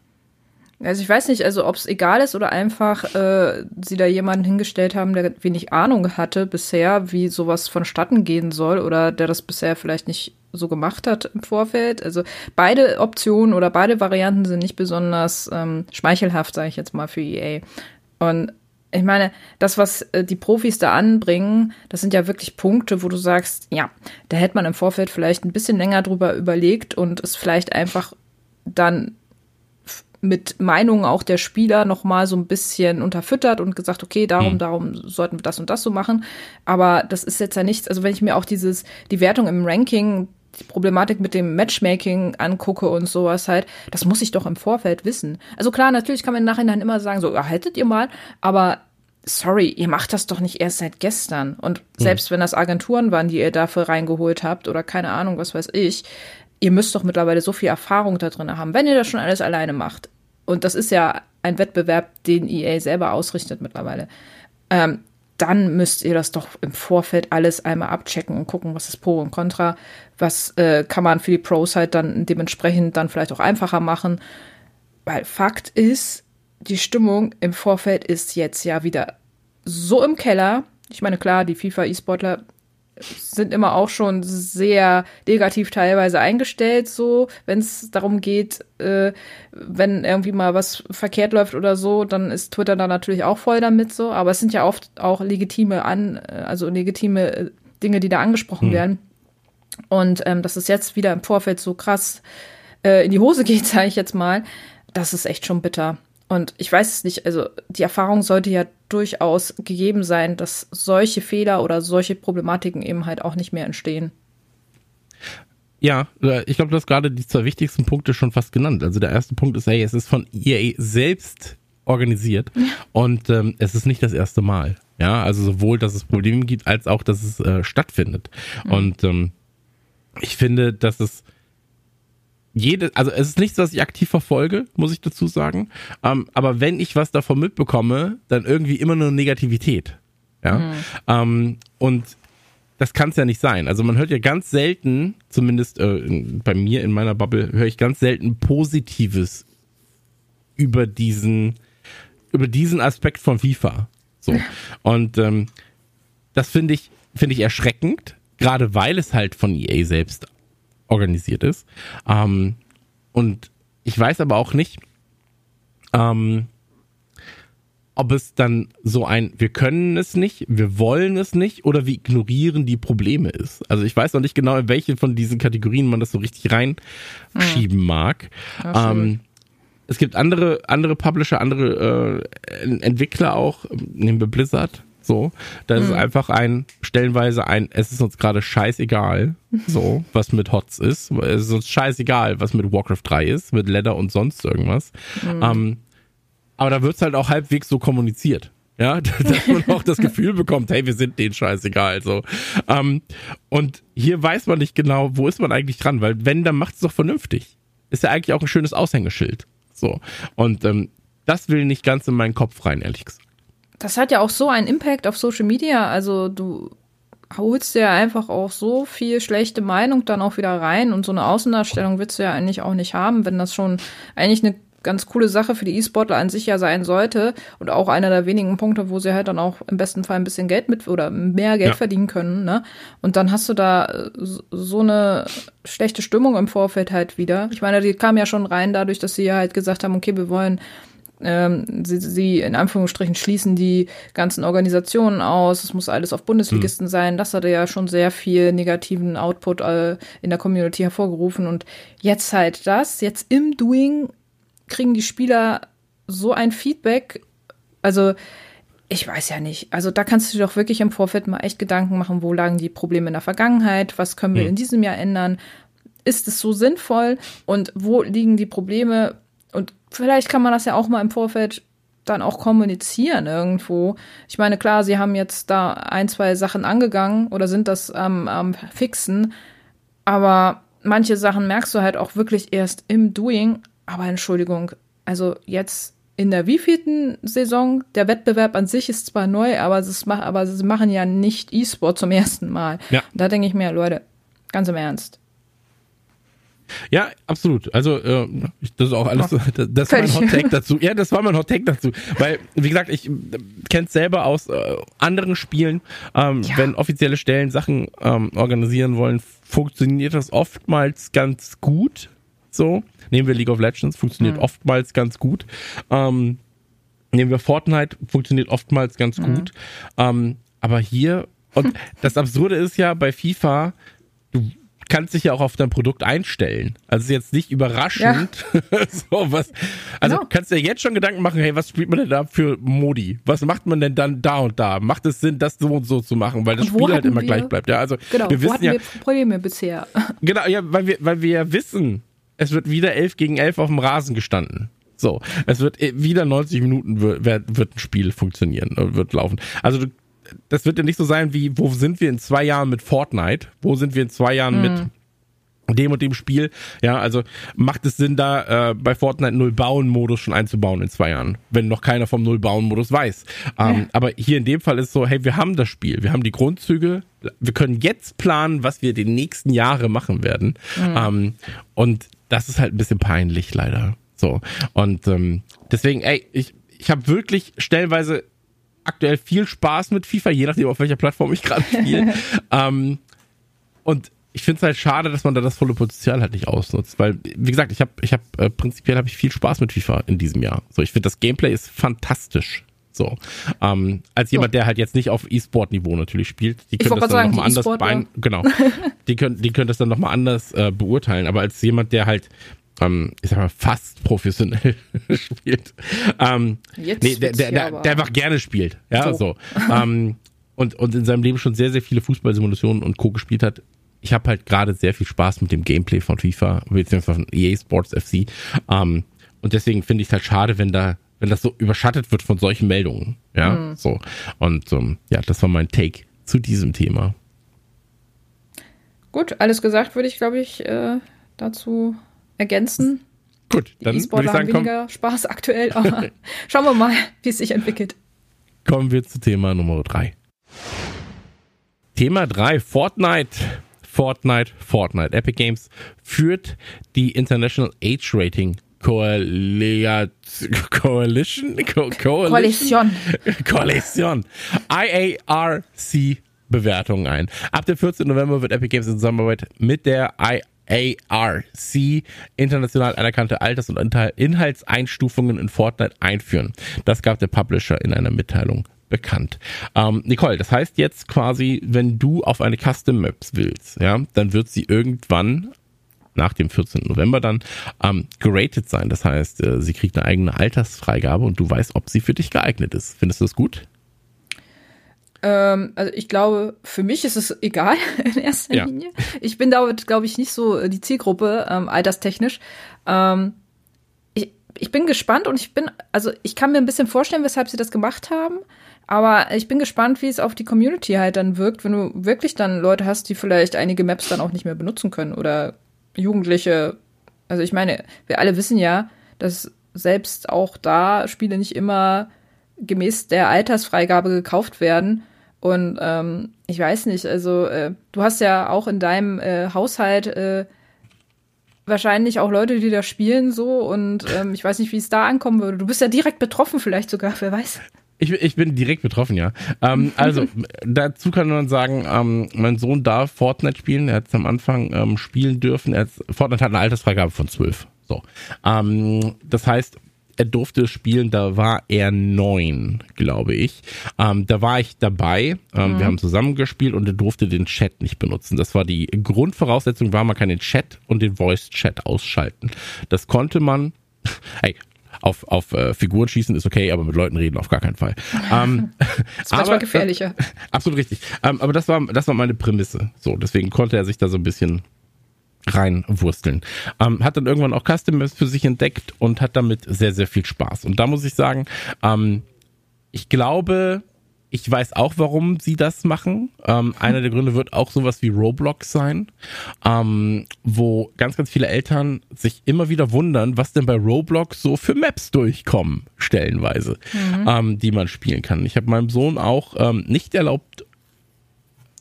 Also ich weiß nicht, also ob es egal ist oder einfach äh, sie da jemanden hingestellt haben, der wenig Ahnung hatte bisher, wie sowas vonstatten gehen soll oder der das bisher vielleicht nicht so gemacht hat im Vorfeld. Also beide Optionen oder beide Varianten sind nicht besonders ähm, schmeichelhaft, sage ich jetzt mal, für EA. Und ich meine, das, was äh, die Profis da anbringen, das sind ja wirklich Punkte, wo du sagst, ja, da hätte man im Vorfeld vielleicht ein bisschen länger drüber überlegt und es vielleicht einfach dann mit Meinungen auch der Spieler noch mal so ein bisschen unterfüttert und gesagt, okay, darum, mhm. darum sollten wir das und das so machen. Aber das ist jetzt ja nichts. Also wenn ich mir auch dieses die Wertung im Ranking die Problematik mit dem Matchmaking angucke und sowas halt, das muss ich doch im Vorfeld wissen. Also klar, natürlich kann man im Nachhinein immer sagen, so, ja, haltet ihr mal, aber sorry, ihr macht das doch nicht erst seit gestern. Und hm. selbst mhm. wenn das Agenturen waren, die ihr dafür reingeholt habt oder keine Ahnung, was weiß ich, ihr müsst doch mittlerweile so viel Erfahrung da drin haben, wenn ihr das schon alles alleine macht. Und das ist ja ein Wettbewerb, den EA selber ausrichtet mittlerweile. Ähm, dann müsst ihr das doch im Vorfeld alles einmal abchecken und gucken, was ist Pro und Contra, was äh, kann man für die Pros halt dann dementsprechend dann vielleicht auch einfacher machen. Weil Fakt ist, die Stimmung im Vorfeld ist jetzt ja wieder so im Keller. Ich meine, klar, die FIFA-E-Sportler sind immer auch schon sehr negativ teilweise eingestellt, so, wenn es darum geht, äh, wenn irgendwie mal was verkehrt läuft oder so, dann ist Twitter da natürlich auch voll damit so. Aber es sind ja oft auch legitime an, äh, also legitime äh, Dinge, die da angesprochen hm. werden. Und ähm, dass es jetzt wieder im Vorfeld so krass äh, in die Hose geht, sage ich jetzt mal, das ist echt schon bitter. Und ich weiß es nicht, also die Erfahrung sollte ja durchaus gegeben sein, dass solche Fehler oder solche Problematiken eben halt auch nicht mehr entstehen. Ja, äh, ich glaube, du hast gerade die zwei wichtigsten Punkte schon fast genannt. Also der erste Punkt ist, hey, es ist von EA selbst organisiert ja. und ähm, es ist nicht das erste Mal. Ja, also sowohl, dass es Probleme gibt, als auch, dass es äh, stattfindet. Mhm. Und ähm, ich finde, dass es jede, also es ist nichts, was ich aktiv verfolge, muss ich dazu sagen. Ähm, aber wenn ich was davon mitbekomme, dann irgendwie immer nur Negativität. Ja. Mhm. Ähm, und das kann es ja nicht sein. Also man hört ja ganz selten, zumindest äh, bei mir in meiner Bubble, höre ich ganz selten Positives über diesen, über diesen Aspekt von FIFA. So. Und ähm, das finde ich, finde ich erschreckend, gerade weil es halt von EA selbst organisiert ist. Ähm, und ich weiß aber auch nicht, ähm, ob es dann so ein, wir können es nicht, wir wollen es nicht oder wir ignorieren die Probleme ist. Also ich weiß noch nicht genau, in welche von diesen Kategorien man das so richtig reinschieben hm. mag. Ähm, es gibt andere, andere Publisher, andere äh, Entwickler auch, nehmen wir Blizzard, so, das mhm. ist einfach ein, stellenweise ein, es ist uns gerade scheißegal, so, was mit HOTS ist. Es ist uns scheißegal, was mit Warcraft 3 ist, mit Leather und sonst irgendwas. Mhm. Ähm, aber da wird es halt auch halbwegs so kommuniziert. Ja, dass man auch das Gefühl bekommt, hey, wir sind denen scheißegal. So. Ähm, und hier weiß man nicht genau, wo ist man eigentlich dran, weil wenn, dann macht es doch vernünftig. Ist ja eigentlich auch ein schönes Aushängeschild. So. Und ähm, das will nicht ganz in meinen Kopf rein, ehrlich gesagt das hat ja auch so einen Impact auf Social Media. Also du holst dir einfach auch so viel schlechte Meinung dann auch wieder rein und so eine Außendarstellung willst du ja eigentlich auch nicht haben, wenn das schon eigentlich eine ganz coole Sache für die E-Sportler an sich ja sein sollte und auch einer der wenigen Punkte, wo sie halt dann auch im besten Fall ein bisschen Geld mit oder mehr Geld ja. verdienen können, ne? Und dann hast du da so eine schlechte Stimmung im Vorfeld halt wieder. Ich meine, die kam ja schon rein dadurch, dass sie ja halt gesagt haben, okay, wir wollen ähm, sie, sie in Anführungsstrichen schließen die ganzen Organisationen aus. Es muss alles auf Bundesligisten hm. sein. Das hatte ja schon sehr viel negativen Output äh, in der Community hervorgerufen. Und jetzt halt das, jetzt im Doing kriegen die Spieler so ein Feedback. Also, ich weiß ja nicht. Also da kannst du dir doch wirklich im Vorfeld mal echt Gedanken machen, wo lagen die Probleme in der Vergangenheit, was können wir hm. in diesem Jahr ändern, ist es so sinnvoll und wo liegen die Probleme vielleicht kann man das ja auch mal im Vorfeld dann auch kommunizieren irgendwo. Ich meine, klar, sie haben jetzt da ein, zwei Sachen angegangen oder sind das am ähm, Fixen, aber manche Sachen merkst du halt auch wirklich erst im Doing. Aber Entschuldigung, also jetzt in der wievielten Saison? Der Wettbewerb an sich ist zwar neu, aber, es macht, aber sie machen ja nicht E-Sport zum ersten Mal. Ja. Da denke ich mir, Leute, ganz im Ernst. Ja, absolut. Also äh, das ist auch alles. Das, das war mein Hot Take dazu. Ja, das war mein Hot Take dazu, weil wie gesagt, ich äh, kenne es selber aus äh, anderen Spielen. Ähm, ja. Wenn offizielle Stellen Sachen ähm, organisieren wollen, funktioniert das oftmals ganz gut. So nehmen wir League of Legends, funktioniert mhm. oftmals ganz gut. Ähm, Nehmen wir Fortnite, funktioniert oftmals ganz mhm. gut. Ähm, aber hier, und das Absurde ist ja bei FIFA, du kannst dich ja auch auf dein Produkt einstellen. Also ist jetzt nicht überraschend. Ja. so was. Also genau. kannst du dir jetzt schon Gedanken machen, hey, was spielt man denn da für Modi? Was macht man denn dann da und da? Macht es Sinn, das so und so zu machen, weil das Spiel halt immer wir, gleich bleibt. Ja, also genau, wir wissen wo hatten ja, wir Probleme bisher. Genau, ja, weil wir, weil wir ja wissen, es wird wieder 11 gegen 11 auf dem Rasen gestanden. So, es wird äh, wieder 90 Minuten wird, wird ein Spiel funktionieren, äh, wird laufen. Also du das wird ja nicht so sein wie, wo sind wir in zwei Jahren mit Fortnite? Wo sind wir in zwei Jahren mhm. mit dem und dem Spiel. Ja, also macht es Sinn, da äh, bei Fortnite Null-Bauen-Modus schon einzubauen in zwei Jahren, wenn noch keiner vom Null-Bauen-Modus weiß. Ähm, ja. Aber hier in dem Fall ist so, hey, wir haben das Spiel, wir haben die Grundzüge, wir können jetzt planen, was wir die nächsten Jahre machen werden. Mhm. Ähm, und das ist halt ein bisschen peinlich, leider. So. Und ähm, deswegen, ey, ich, ich habe wirklich stellenweise aktuell viel Spaß mit FIFA, je nachdem, auf welcher Plattform ich gerade spiele. ähm, und ich finde es halt schade, dass man da das volle Potenzial halt nicht ausnutzt, weil wie gesagt, ich habe ich habe äh, prinzipiell habe ich viel Spaß mit FIFA in diesem Jahr. So, ich finde das Gameplay ist fantastisch. So, ähm, als jemand, der halt jetzt nicht auf E-Sport-Niveau natürlich spielt, die können das dann nochmal anders bein, genau, die können, die können das dann nochmal anders äh, beurteilen. Aber als jemand, der halt ähm, ich sag mal, fast professionell spielt. Ähm, Jetzt nee, der, der, der, der, einfach gerne spielt. Ja, so. so. ähm, und, und in seinem Leben schon sehr, sehr viele Fußballsimulationen und Co. gespielt hat. Ich habe halt gerade sehr viel Spaß mit dem Gameplay von FIFA, beziehungsweise von EA Sports FC. Ähm, und deswegen finde ich es halt schade, wenn da, wenn das so überschattet wird von solchen Meldungen. Ja, mhm. so. Und ähm, ja, das war mein Take zu diesem Thema. Gut, alles gesagt würde ich, glaube ich, äh, dazu ergänzen. Gut, dann Die würde ich sagen, haben weniger komm. Spaß aktuell, aber schauen wir mal, wie es sich entwickelt. Kommen wir zu Thema Nummer drei. Thema drei: Fortnite. Fortnite, Fortnite. Epic Games führt die International Age Rating Coalition, Coalition, Coalition, Coalition, IARC Bewertungen ein. Ab dem 14. November wird Epic Games in Zusammenarbeit mit der ARC international anerkannte Alters- und Inhaltseinstufungen in Fortnite einführen. Das gab der Publisher in einer Mitteilung bekannt. Ähm, Nicole, das heißt jetzt quasi, wenn du auf eine Custom Maps willst, ja, dann wird sie irgendwann nach dem 14. November dann ähm, geratet sein. Das heißt, äh, sie kriegt eine eigene Altersfreigabe und du weißt, ob sie für dich geeignet ist. Findest du das gut? Ähm, also ich glaube, für mich ist es egal in erster ja. Linie. Ich bin da, glaube ich, nicht so die Zielgruppe, ähm, alterstechnisch. Ähm, ich, ich bin gespannt und ich bin, also ich kann mir ein bisschen vorstellen, weshalb sie das gemacht haben. Aber ich bin gespannt, wie es auf die Community halt dann wirkt, wenn du wirklich dann Leute hast, die vielleicht einige Maps dann auch nicht mehr benutzen können oder Jugendliche. Also ich meine, wir alle wissen ja, dass selbst auch da Spiele nicht immer gemäß der Altersfreigabe gekauft werden. Und ähm, ich weiß nicht, also äh, du hast ja auch in deinem äh, Haushalt äh, wahrscheinlich auch Leute, die da spielen so und ähm, ich weiß nicht, wie es da ankommen würde. Du bist ja direkt betroffen vielleicht sogar, wer weiß. Ich, ich bin direkt betroffen, ja. Ähm, also dazu kann man sagen, ähm, mein Sohn darf Fortnite spielen. Er hat es am Anfang ähm, spielen dürfen. Er hat, Fortnite hat eine Altersfreigabe von zwölf. So. Ähm, das heißt, er durfte spielen, da war er neun, glaube ich. Ähm, da war ich dabei. Ähm, mhm. Wir haben zusammen gespielt und er durfte den Chat nicht benutzen. Das war die Grundvoraussetzung, war man kann den Chat und den Voice-Chat ausschalten. Das konnte man. Hey, auf, auf äh, Figuren schießen ist okay, aber mit Leuten reden auf gar keinen Fall. Ähm, das ist manchmal aber, gefährlicher. Äh, absolut richtig. Ähm, aber das war, das war meine Prämisse. So, deswegen konnte er sich da so ein bisschen reinwursteln. Ähm, hat dann irgendwann auch Customers für sich entdeckt und hat damit sehr, sehr viel Spaß. Und da muss ich sagen, ähm, ich glaube, ich weiß auch, warum sie das machen. Ähm, einer der Gründe wird auch sowas wie Roblox sein, ähm, wo ganz, ganz viele Eltern sich immer wieder wundern, was denn bei Roblox so für Maps durchkommen, stellenweise, mhm. ähm, die man spielen kann. Ich habe meinem Sohn auch ähm, nicht erlaubt,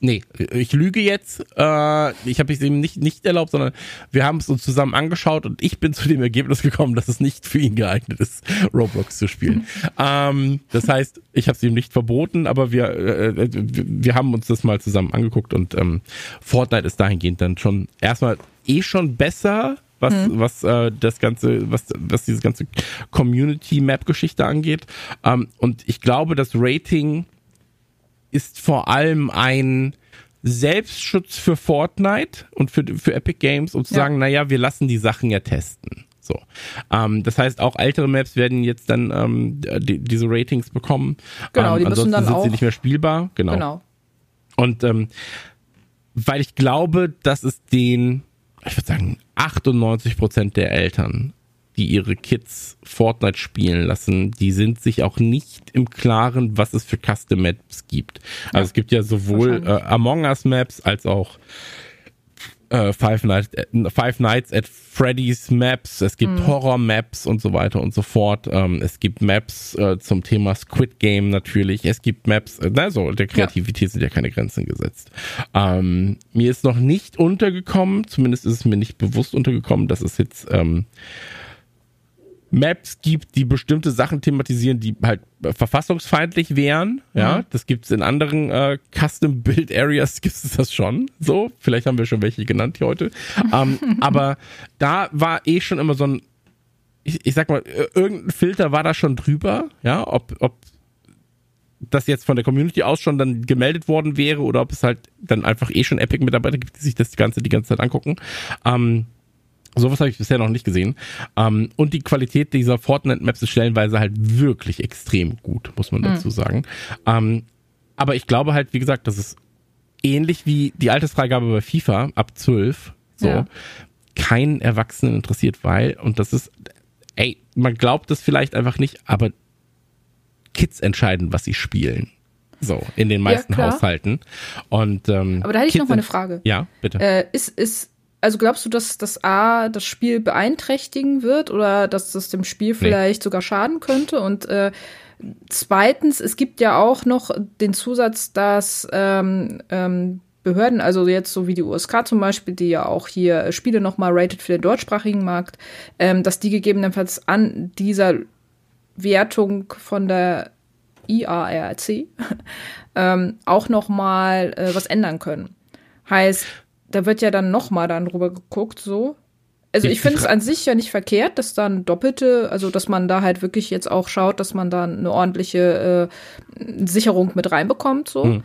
Nee, ich lüge jetzt. Äh, ich habe es ihm nicht, nicht erlaubt, sondern wir haben es uns zusammen angeschaut und ich bin zu dem Ergebnis gekommen, dass es nicht für ihn geeignet ist, Roblox zu spielen. ähm, das heißt, ich habe es ihm nicht verboten, aber wir, äh, wir haben uns das mal zusammen angeguckt und ähm, Fortnite ist dahingehend dann schon erstmal eh schon besser was, hm. was äh, das ganze, was, was diese ganze Community-Map-Geschichte angeht. Ähm, und ich glaube, das Rating ist vor allem ein Selbstschutz für Fortnite und für, für Epic Games, um zu ja. sagen, naja, wir lassen die Sachen ja testen. So. Ähm, das heißt, auch ältere Maps werden jetzt dann ähm, die, diese Ratings bekommen. Genau, ähm, die müssen dann sind auch. sie nicht mehr spielbar. Genau. genau. Und ähm, weil ich glaube, dass es den, ich würde sagen, 98 Prozent der Eltern, die ihre Kids Fortnite spielen lassen, die sind sich auch nicht im Klaren, was es für Custom Maps gibt. Also es gibt ja sowohl äh, Among Us Maps als auch äh, Five, Nights, äh, Five Nights at Freddy's Maps, es gibt mhm. Horror-Maps und so weiter und so fort. Ähm, es gibt Maps äh, zum Thema Squid Game natürlich. Es gibt Maps, also der Kreativität ja. sind ja keine Grenzen gesetzt. Ähm, mir ist noch nicht untergekommen, zumindest ist es mir nicht bewusst untergekommen, dass es jetzt ähm, Maps gibt, die bestimmte Sachen thematisieren, die halt verfassungsfeindlich wären. Ja, mhm. das gibt's in anderen äh, Custom Build Areas gibt es das schon. So, vielleicht haben wir schon welche genannt hier heute. ähm, aber da war eh schon immer so ein, ich, ich sag mal, irgendein Filter war da schon drüber. Ja, ob ob das jetzt von der Community aus schon dann gemeldet worden wäre oder ob es halt dann einfach eh schon Epic-Mitarbeiter gibt, die sich das Ganze die ganze Zeit angucken. Ähm, Sowas habe ich bisher noch nicht gesehen. Ähm, und die Qualität dieser Fortnite-Maps ist stellenweise halt wirklich extrem gut, muss man dazu mhm. sagen. Ähm, aber ich glaube halt, wie gesagt, das ist ähnlich wie die Altersfreigabe bei FIFA ab 12. So. Ja. Keinen Erwachsenen interessiert, weil, und das ist, ey, man glaubt das vielleicht einfach nicht, aber Kids entscheiden, was sie spielen. So, in den meisten ja, Haushalten. Und, ähm, aber da hätte ich Kids noch mal eine Frage. Ja, bitte. Äh, ist, ist also glaubst du, dass das A das Spiel beeinträchtigen wird oder dass das dem Spiel vielleicht nee. sogar schaden könnte? Und äh, zweitens, es gibt ja auch noch den Zusatz, dass ähm, ähm, Behörden, also jetzt so wie die USK zum Beispiel, die ja auch hier Spiele nochmal rated für den deutschsprachigen Markt, ähm, dass die gegebenenfalls an dieser Wertung von der IARC ähm, auch nochmal äh, was ändern können. Heißt, da wird ja dann noch mal dann drüber geguckt, so. Also ich, finde es an sich ja nicht verkehrt, dass dann doppelte, also dass man da halt wirklich jetzt auch schaut, dass man da eine ordentliche äh, Sicherung mit reinbekommt, so. Hm.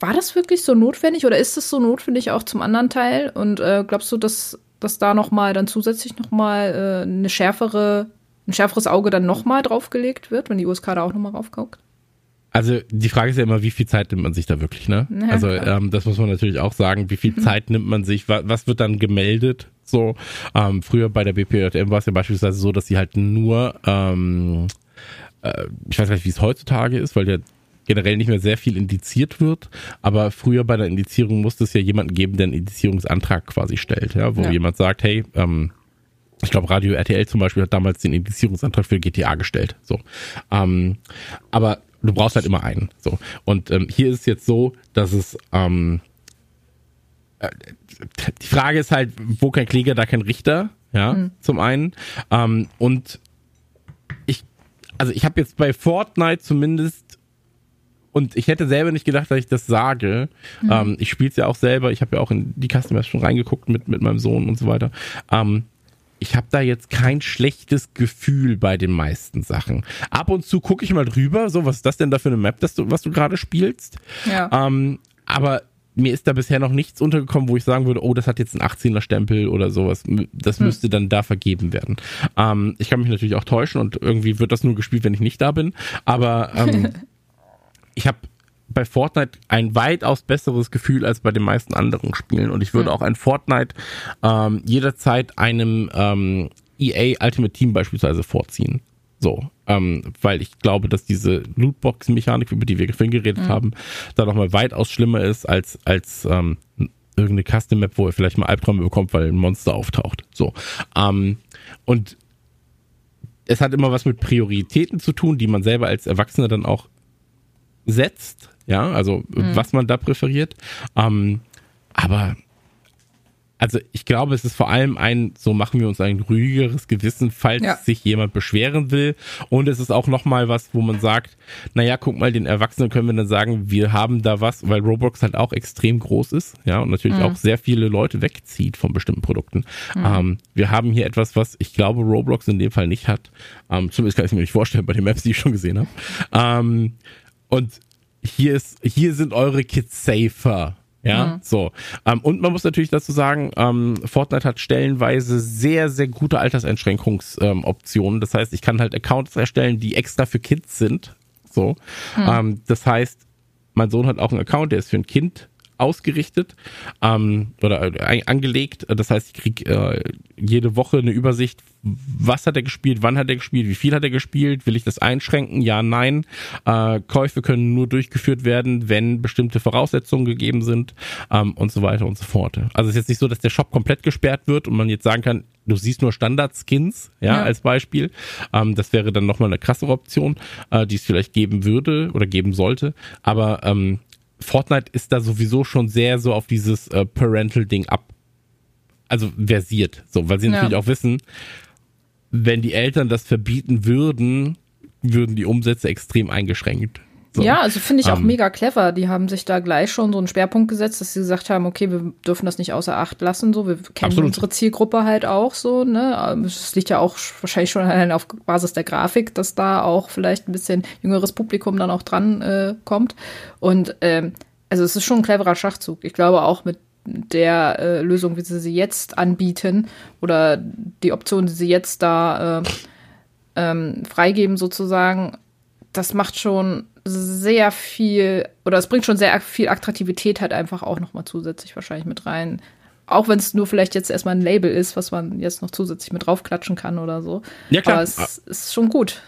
War das wirklich so notwendig oder ist es so notwendig auch zum anderen Teil? Und äh, glaubst du, dass, dass da noch mal dann zusätzlich noch mal äh, eine schärfere, ein schärferes Auge dann noch mal draufgelegt wird, wenn die USK da auch noch mal raufguckt? Also die Frage ist ja immer, wie viel Zeit nimmt man sich da wirklich, ne? Ja, also ähm, das muss man natürlich auch sagen, wie viel mhm. Zeit nimmt man sich, was, was wird dann gemeldet? So, ähm, früher bei der BPJM war es ja beispielsweise so, dass sie halt nur, ähm, äh, ich weiß gar nicht, wie es heutzutage ist, weil ja generell nicht mehr sehr viel indiziert wird, aber früher bei der Indizierung musste es ja jemanden geben, der einen Indizierungsantrag quasi stellt, ja, wo ja. jemand sagt, hey, ähm, ich glaube, Radio RTL zum Beispiel hat damals den Indizierungsantrag für GTA gestellt. So. Ähm, aber du brauchst halt immer einen. So. Und ähm, hier ist es jetzt so, dass es ähm, äh, die Frage ist halt, wo kein Kläger, da kein Richter, ja, mhm. zum einen. Ähm, und ich, also ich habe jetzt bei Fortnite zumindest und ich hätte selber nicht gedacht, dass ich das sage. Mhm. Ähm, ich spiele es ja auch selber. Ich habe ja auch in die Customers schon reingeguckt mit, mit meinem Sohn und so weiter. Ähm, ich habe da jetzt kein schlechtes Gefühl bei den meisten Sachen. Ab und zu gucke ich mal drüber, so was ist das denn da für eine Map, das du, was du gerade spielst? Ja. Ähm, aber mir ist da bisher noch nichts untergekommen, wo ich sagen würde, oh, das hat jetzt einen 18er Stempel oder sowas. Das hm. müsste dann da vergeben werden. Ähm, ich kann mich natürlich auch täuschen und irgendwie wird das nur gespielt, wenn ich nicht da bin. Aber ähm, ich habe bei Fortnite ein weitaus besseres Gefühl als bei den meisten anderen Spielen. Und ich würde mhm. auch ein Fortnite ähm, jederzeit einem ähm, EA Ultimate Team beispielsweise vorziehen. So, ähm, weil ich glaube, dass diese Lootbox-Mechanik, über die wir vorhin geredet mhm. haben, da nochmal weitaus schlimmer ist als, als ähm, irgendeine Custom Map, wo er vielleicht mal Albträume bekommt, weil ein Monster auftaucht. So. Ähm, und es hat immer was mit Prioritäten zu tun, die man selber als Erwachsener dann auch setzt ja, also mhm. was man da präferiert. Ähm, aber also ich glaube, es ist vor allem ein, so machen wir uns ein ruhigeres Gewissen, falls ja. sich jemand beschweren will. Und es ist auch nochmal was, wo man sagt, naja, guck mal, den Erwachsenen können wir dann sagen, wir haben da was, weil Roblox halt auch extrem groß ist, ja, und natürlich mhm. auch sehr viele Leute wegzieht von bestimmten Produkten. Mhm. Ähm, wir haben hier etwas, was ich glaube, Roblox in dem Fall nicht hat. Ähm, zumindest kann ich mir nicht vorstellen bei den Maps, die ich schon gesehen habe. Ähm, und hier ist, hier sind eure Kids safer ja, mhm. so. Ähm, und man muss natürlich dazu sagen, ähm, Fortnite hat stellenweise sehr, sehr gute Alterseinschränkungsoptionen. Ähm, das heißt, ich kann halt Accounts erstellen, die extra für Kids sind. So. Mhm. Ähm, das heißt, mein Sohn hat auch einen Account, der ist für ein Kind ausgerichtet ähm, oder äh, angelegt. Das heißt, ich krieg äh, jede Woche eine Übersicht, was hat er gespielt, wann hat er gespielt, wie viel hat er gespielt, will ich das einschränken? Ja, nein. Äh, Käufe können nur durchgeführt werden, wenn bestimmte Voraussetzungen gegeben sind ähm, und so weiter und so fort. Also es ist jetzt nicht so, dass der Shop komplett gesperrt wird und man jetzt sagen kann, du siehst nur Standard-Skins, ja, ja, als Beispiel. Ähm, das wäre dann nochmal eine krassere Option, äh, die es vielleicht geben würde oder geben sollte. Aber ähm, Fortnite ist da sowieso schon sehr so auf dieses äh, Parental-Ding ab. Also versiert, so, weil sie ja. natürlich auch wissen, wenn die Eltern das verbieten würden, würden die Umsätze extrem eingeschränkt. So. Ja, also finde ich auch um, ähm. mega clever. Die haben sich da gleich schon so einen Schwerpunkt gesetzt, dass sie gesagt haben, okay, wir dürfen das nicht außer Acht lassen. So, wir kennen absolut. unsere Zielgruppe halt auch so. Ne, ähm, es liegt ja auch wahrscheinlich schon allein auf Basis der Grafik, dass da auch vielleicht ein bisschen jüngeres Publikum dann auch dran äh, kommt. Und ähm, also es ist schon ein cleverer Schachzug. Ich glaube auch mit der äh, Lösung, wie sie sie jetzt anbieten oder die Option, die sie jetzt da äh, ähm, freigeben sozusagen, das macht schon sehr viel oder es bringt schon sehr viel Attraktivität halt einfach auch nochmal zusätzlich wahrscheinlich mit rein. Auch wenn es nur vielleicht jetzt erstmal ein Label ist, was man jetzt noch zusätzlich mit draufklatschen kann oder so. Ja, klar. Aber es ah. ist schon gut.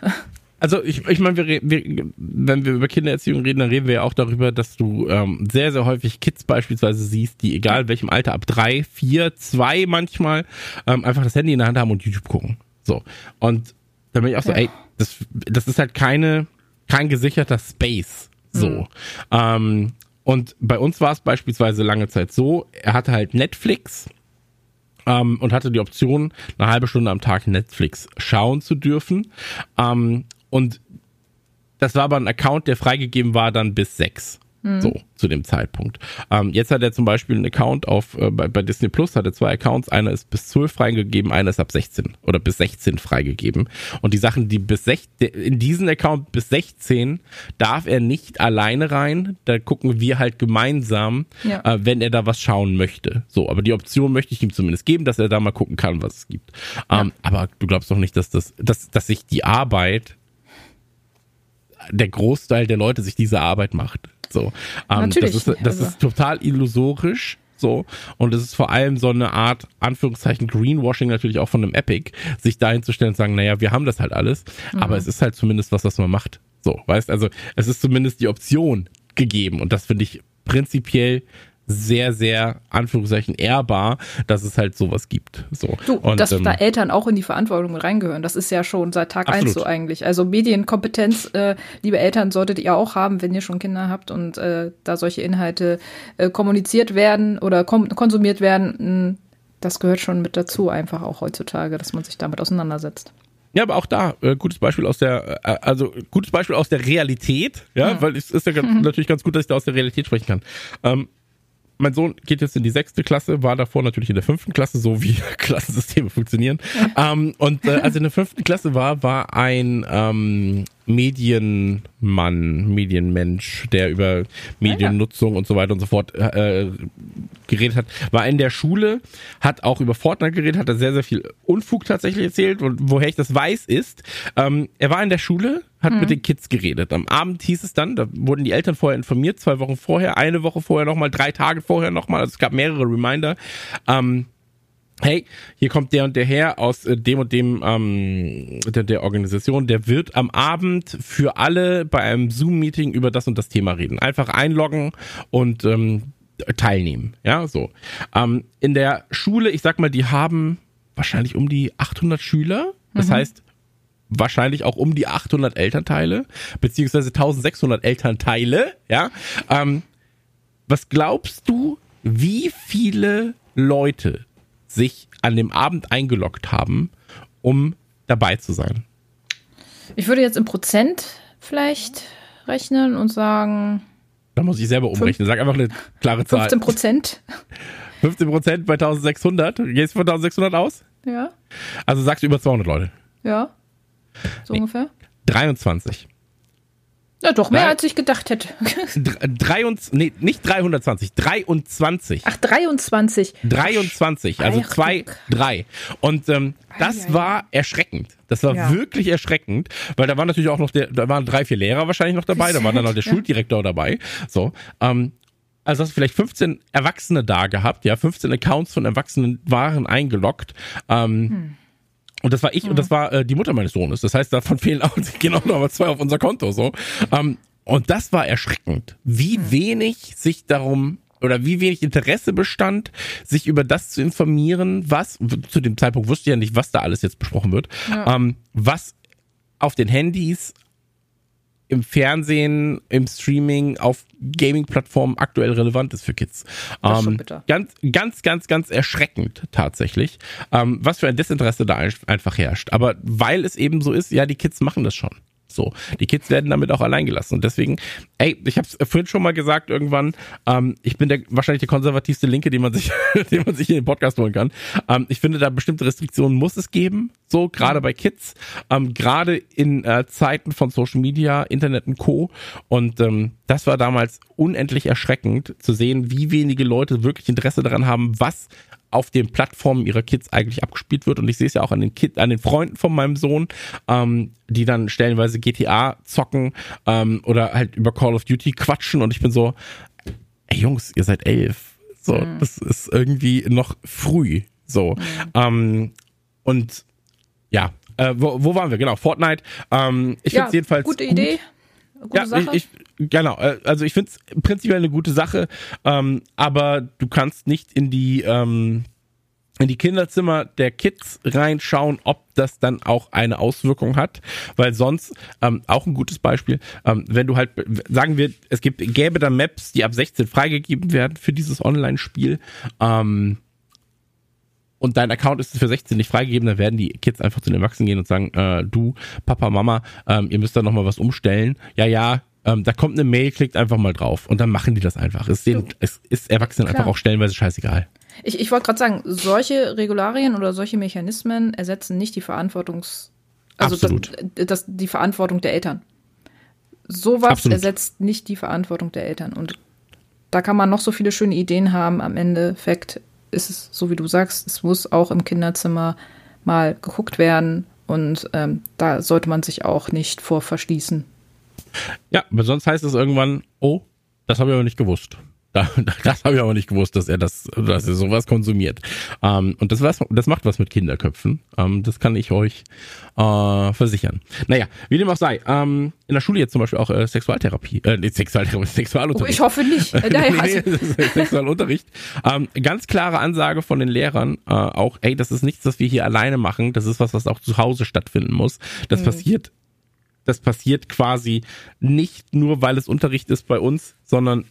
Also ich, ich meine, wir, wir, wenn wir über Kindererziehung reden, dann reden wir ja auch darüber, dass du ähm, sehr, sehr häufig Kids beispielsweise siehst, die egal welchem Alter, ab drei, vier, zwei manchmal, ähm, einfach das Handy in der Hand haben und YouTube gucken. So. Und da bin ich auch so, ja. ey, das, das ist halt keine, kein gesicherter Space. So. Mhm. Ähm, und bei uns war es beispielsweise lange Zeit so, er hatte halt Netflix ähm, und hatte die Option, eine halbe Stunde am Tag Netflix schauen zu dürfen. Ähm, und das war aber ein Account, der freigegeben war dann bis sechs. Mhm. So, zu dem Zeitpunkt. Ähm, jetzt hat er zum Beispiel einen Account auf, äh, bei, bei, Disney Plus hat er zwei Accounts. Einer ist bis 12 freigegeben, einer ist ab 16 oder bis 16 freigegeben. Und die Sachen, die bis 16, in diesen Account bis 16 darf er nicht alleine rein. Da gucken wir halt gemeinsam, ja. äh, wenn er da was schauen möchte. So, aber die Option möchte ich ihm zumindest geben, dass er da mal gucken kann, was es gibt. Ja. Ähm, aber du glaubst doch nicht, dass das, dass, dass sich die Arbeit der Großteil der Leute sich diese Arbeit macht. So, ähm, Natürlich. Das, ist, das also. ist total illusorisch. So. Und es ist vor allem so eine Art, Anführungszeichen, Greenwashing natürlich auch von einem Epic, sich dahin zu stellen und sagen, naja, wir haben das halt alles, mhm. aber es ist halt zumindest was, was man macht. So, weißt, also es ist zumindest die Option gegeben und das finde ich prinzipiell sehr, sehr, Anführungszeichen, ehrbar, dass es halt sowas gibt. So. Du, und, dass ähm, da Eltern auch in die Verantwortung reingehören, das ist ja schon seit Tag absolut. eins so eigentlich. Also Medienkompetenz, äh, liebe Eltern, solltet ihr auch haben, wenn ihr schon Kinder habt und äh, da solche Inhalte äh, kommuniziert werden oder kom konsumiert werden, mh, hm, das gehört schon mit dazu, einfach auch heutzutage, dass man sich damit auseinandersetzt. Ja, aber auch da, äh, gutes Beispiel aus der, äh, also gutes Beispiel aus der Realität, ja, mhm. weil es ist ja mhm. natürlich ganz gut, dass ich da aus der Realität sprechen kann. Ähm, mein Sohn geht jetzt in die sechste Klasse, war davor natürlich in der fünften Klasse, so wie Klassensysteme funktionieren. Ähm, und äh, als er in der fünften Klasse war, war ein ähm, Medienmann, Medienmensch, der über Mediennutzung und so weiter und so fort äh, geredet hat, war in der Schule, hat auch über Fortnite geredet, hat da sehr, sehr viel Unfug tatsächlich erzählt und woher ich das weiß ist, ähm, er war in der Schule, hat mhm. mit den Kids geredet. Am Abend hieß es dann, da wurden die Eltern vorher informiert, zwei Wochen vorher, eine Woche vorher nochmal, drei Tage vorher nochmal, also es gab mehrere Reminder. Ähm, hey, hier kommt der und der her aus äh, dem und dem ähm, der, der Organisation, der wird am Abend für alle bei einem Zoom-Meeting über das und das Thema reden. Einfach einloggen und ähm, teilnehmen. Ja, so. Ähm, in der Schule, ich sag mal, die haben wahrscheinlich um die 800 Schüler. Das mhm. heißt, wahrscheinlich auch um die 800 Elternteile, beziehungsweise 1600 Elternteile. Ja. Ähm, was glaubst du, wie viele Leute sich an dem Abend eingeloggt haben, um dabei zu sein? Ich würde jetzt im Prozent vielleicht rechnen und sagen. Da muss ich selber umrechnen. Sag einfach eine klare Zahl. 15 Prozent. 15 Prozent bei 1600. Gehst du von 1600 aus? Ja. Also sagst du über 200 Leute. Ja. So nee. ungefähr. 23. Ja, doch mehr, Drei, als ich gedacht hätte. 23, nee, nicht 320, 23. Ach, 23. 23, also 2, 3. Und ähm, das Eieiei. war erschreckend. Das war ja. wirklich erschreckend, weil da waren natürlich auch noch, der, da waren drei, vier Lehrer wahrscheinlich noch dabei, da war dann noch der ja. Schuldirektor dabei. So, ähm, also hast du vielleicht 15 Erwachsene da gehabt, ja, 15 Accounts von Erwachsenen waren eingeloggt. Ähm, hm. Und das war ich mhm. und das war äh, die Mutter meines Sohnes. Das heißt, davon fehlen auch genau noch mal zwei auf unser Konto. So. Ähm, und das war erschreckend, wie mhm. wenig sich darum oder wie wenig Interesse bestand, sich über das zu informieren, was, zu dem Zeitpunkt wusste ich ja nicht, was da alles jetzt besprochen wird, ja. ähm, was auf den Handys im Fernsehen, im Streaming, auf Gaming-Plattformen aktuell relevant ist für Kids. Ähm, ganz, ganz, ganz, ganz erschreckend tatsächlich, ähm, was für ein Desinteresse da einfach herrscht. Aber weil es eben so ist, ja, die Kids machen das schon. So, die Kids werden damit auch allein gelassen. Und deswegen, ey, ich habe es vorhin schon mal gesagt irgendwann, ähm, ich bin der wahrscheinlich der konservativste Linke, den man sich, den man sich in den Podcast holen kann. Ähm, ich finde, da bestimmte Restriktionen muss es geben, so gerade bei Kids, ähm, gerade in äh, Zeiten von Social Media, Internet und Co. Und ähm, das war damals unendlich erschreckend zu sehen, wie wenige Leute wirklich Interesse daran haben, was auf den Plattformen ihrer Kids eigentlich abgespielt wird. Und ich sehe es ja auch an den Kid, an den Freunden von meinem Sohn, ähm, die dann stellenweise GTA zocken ähm, oder halt über Call of Duty quatschen. Und ich bin so, ey Jungs, ihr seid elf. So, mhm. das ist irgendwie noch früh. So. Mhm. Ähm, und ja, äh, wo, wo waren wir? Genau, Fortnite. Ähm, ich ja, finde es jedenfalls. Gute gut. Idee. Gute ja, Sache. Ich, ich, genau. Äh, also ich finde es prinzipiell eine gute Sache, ähm, aber du kannst nicht in die ähm, in die Kinderzimmer der Kids reinschauen, ob das dann auch eine Auswirkung hat, weil sonst ähm, auch ein gutes Beispiel, ähm, wenn du halt sagen wir, es gibt gäbe da Maps, die ab 16 freigegeben werden für dieses Online-Spiel. Ähm, und dein Account ist für 16 nicht freigegeben, dann werden die Kids einfach zu den Erwachsenen gehen und sagen, äh, du, Papa, Mama, ähm, ihr müsst da nochmal was umstellen. Ja, ja, ähm, da kommt eine Mail, klickt einfach mal drauf und dann machen die das einfach. Es, den, es ist Erwachsenen Klar. einfach auch stellenweise scheißegal. Ich, ich wollte gerade sagen, solche Regularien oder solche Mechanismen ersetzen nicht die Verantwortungs also Absolut. Das, das, die Verantwortung der Eltern. Sowas Absolut. ersetzt nicht die Verantwortung der Eltern. Und da kann man noch so viele schöne Ideen haben. Am Endeffekt ist es so, wie du sagst, es muss auch im Kinderzimmer mal geguckt werden. Und ähm, da sollte man sich auch nicht vor verschließen. Ja, weil sonst heißt es irgendwann, oh, das habe ich aber nicht gewusst. das habe ich aber nicht gewusst, dass er das, dass er sowas konsumiert. Ähm, und das, was, das macht was mit Kinderköpfen. Ähm, das kann ich euch äh, versichern. Naja, wie dem auch sei. Ähm, in der Schule jetzt zum Beispiel auch äh, Sexualtherapie, äh, nicht Sexualtherapie, Sexualunterricht. Oh, ich hoffe nicht. Äh, nee, nee, Sexualunterricht. Ähm, ganz klare Ansage von den Lehrern, äh, auch, ey, das ist nichts, was wir hier alleine machen. Das ist was, was auch zu Hause stattfinden muss. Das mhm. passiert das passiert quasi nicht nur, weil es Unterricht ist bei uns, sondern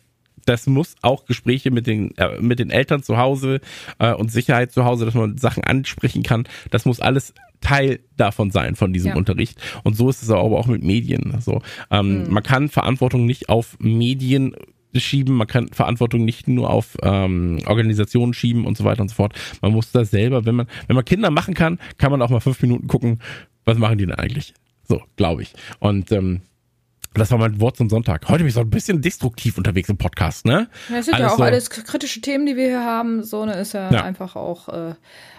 das muss auch Gespräche mit den, äh, mit den Eltern zu Hause äh, und Sicherheit zu Hause, dass man Sachen ansprechen kann. Das muss alles Teil davon sein, von diesem ja. Unterricht. Und so ist es aber auch mit Medien. Also, ähm, mhm. Man kann Verantwortung nicht auf Medien schieben, man kann Verantwortung nicht nur auf ähm, Organisationen schieben und so weiter und so fort. Man muss da selber, wenn man, wenn man Kinder machen kann, kann man auch mal fünf Minuten gucken, was machen die denn eigentlich? So, glaube ich. Und ähm, das war mein Wort zum Sonntag. Heute bin ich so ein bisschen destruktiv unterwegs im Podcast, ne? Ja, es sind alles ja auch so alles kritische Themen, die wir hier haben. So eine ist ja, ja. einfach auch. Äh,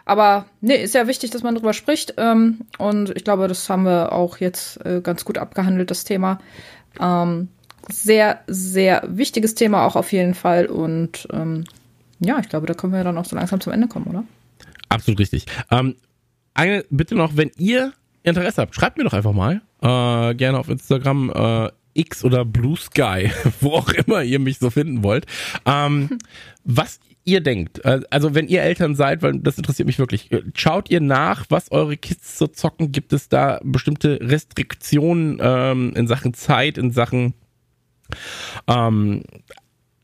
aber nee, ist ja wichtig, dass man drüber spricht. Ähm, und ich glaube, das haben wir auch jetzt äh, ganz gut abgehandelt, das Thema. Ähm, sehr, sehr wichtiges Thema auch auf jeden Fall. Und ähm, ja, ich glaube, da können wir dann auch so langsam zum Ende kommen, oder? Absolut richtig. Ähm, eine Bitte noch, wenn ihr Interesse habt, schreibt mir doch einfach mal. Äh, gerne auf Instagram äh, X oder Blue Sky, wo auch immer ihr mich so finden wollt. Ähm, was ihr denkt, äh, also wenn ihr Eltern seid, weil das interessiert mich wirklich, äh, schaut ihr nach, was eure Kids so zocken? Gibt es da bestimmte Restriktionen ähm, in Sachen Zeit, in Sachen ähm,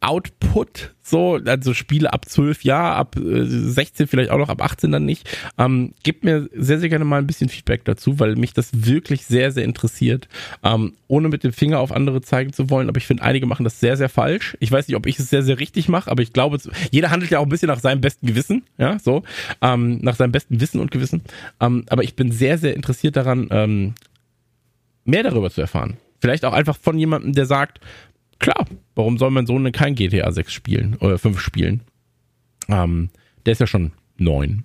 Output, so, also Spiele ab 12 Jahre, ab äh, 16 vielleicht auch noch, ab 18 dann nicht. Ähm, gebt mir sehr, sehr gerne mal ein bisschen Feedback dazu, weil mich das wirklich sehr, sehr interessiert. Ähm, ohne mit dem Finger auf andere zeigen zu wollen, aber ich finde, einige machen das sehr, sehr falsch. Ich weiß nicht, ob ich es sehr, sehr richtig mache, aber ich glaube, jeder handelt ja auch ein bisschen nach seinem besten Gewissen, ja, so, ähm, nach seinem besten Wissen und Gewissen. Ähm, aber ich bin sehr, sehr interessiert daran, ähm, mehr darüber zu erfahren. Vielleicht auch einfach von jemandem, der sagt, klar, warum soll mein Sohn denn kein GTA 6 spielen oder 5 spielen? Ähm, der ist ja schon neun.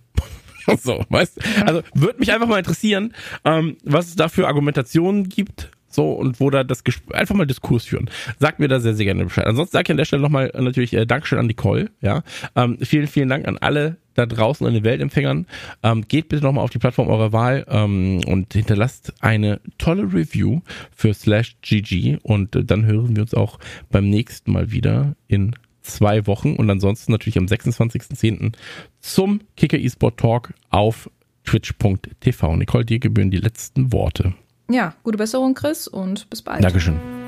so, weißt Also würde mich einfach mal interessieren, ähm, was es da für Argumentationen gibt. So, und wo da das Gespräch, einfach mal Diskurs führen. Sagt mir da sehr, sehr gerne Bescheid. Ansonsten sage ich an der Stelle nochmal äh, natürlich äh, Dankeschön an Nicole, ja. Ähm, vielen, vielen Dank an alle da draußen an den Weltempfängern. Ähm, geht bitte nochmal auf die Plattform eurer Wahl ähm, und hinterlasst eine tolle Review für Slash GG und äh, dann hören wir uns auch beim nächsten Mal wieder in zwei Wochen und ansonsten natürlich am 26.10. zum Kicker eSport Talk auf twitch.tv. Nicole, dir gebühren die letzten Worte. Ja, gute Besserung, Chris, und bis bald. Dankeschön.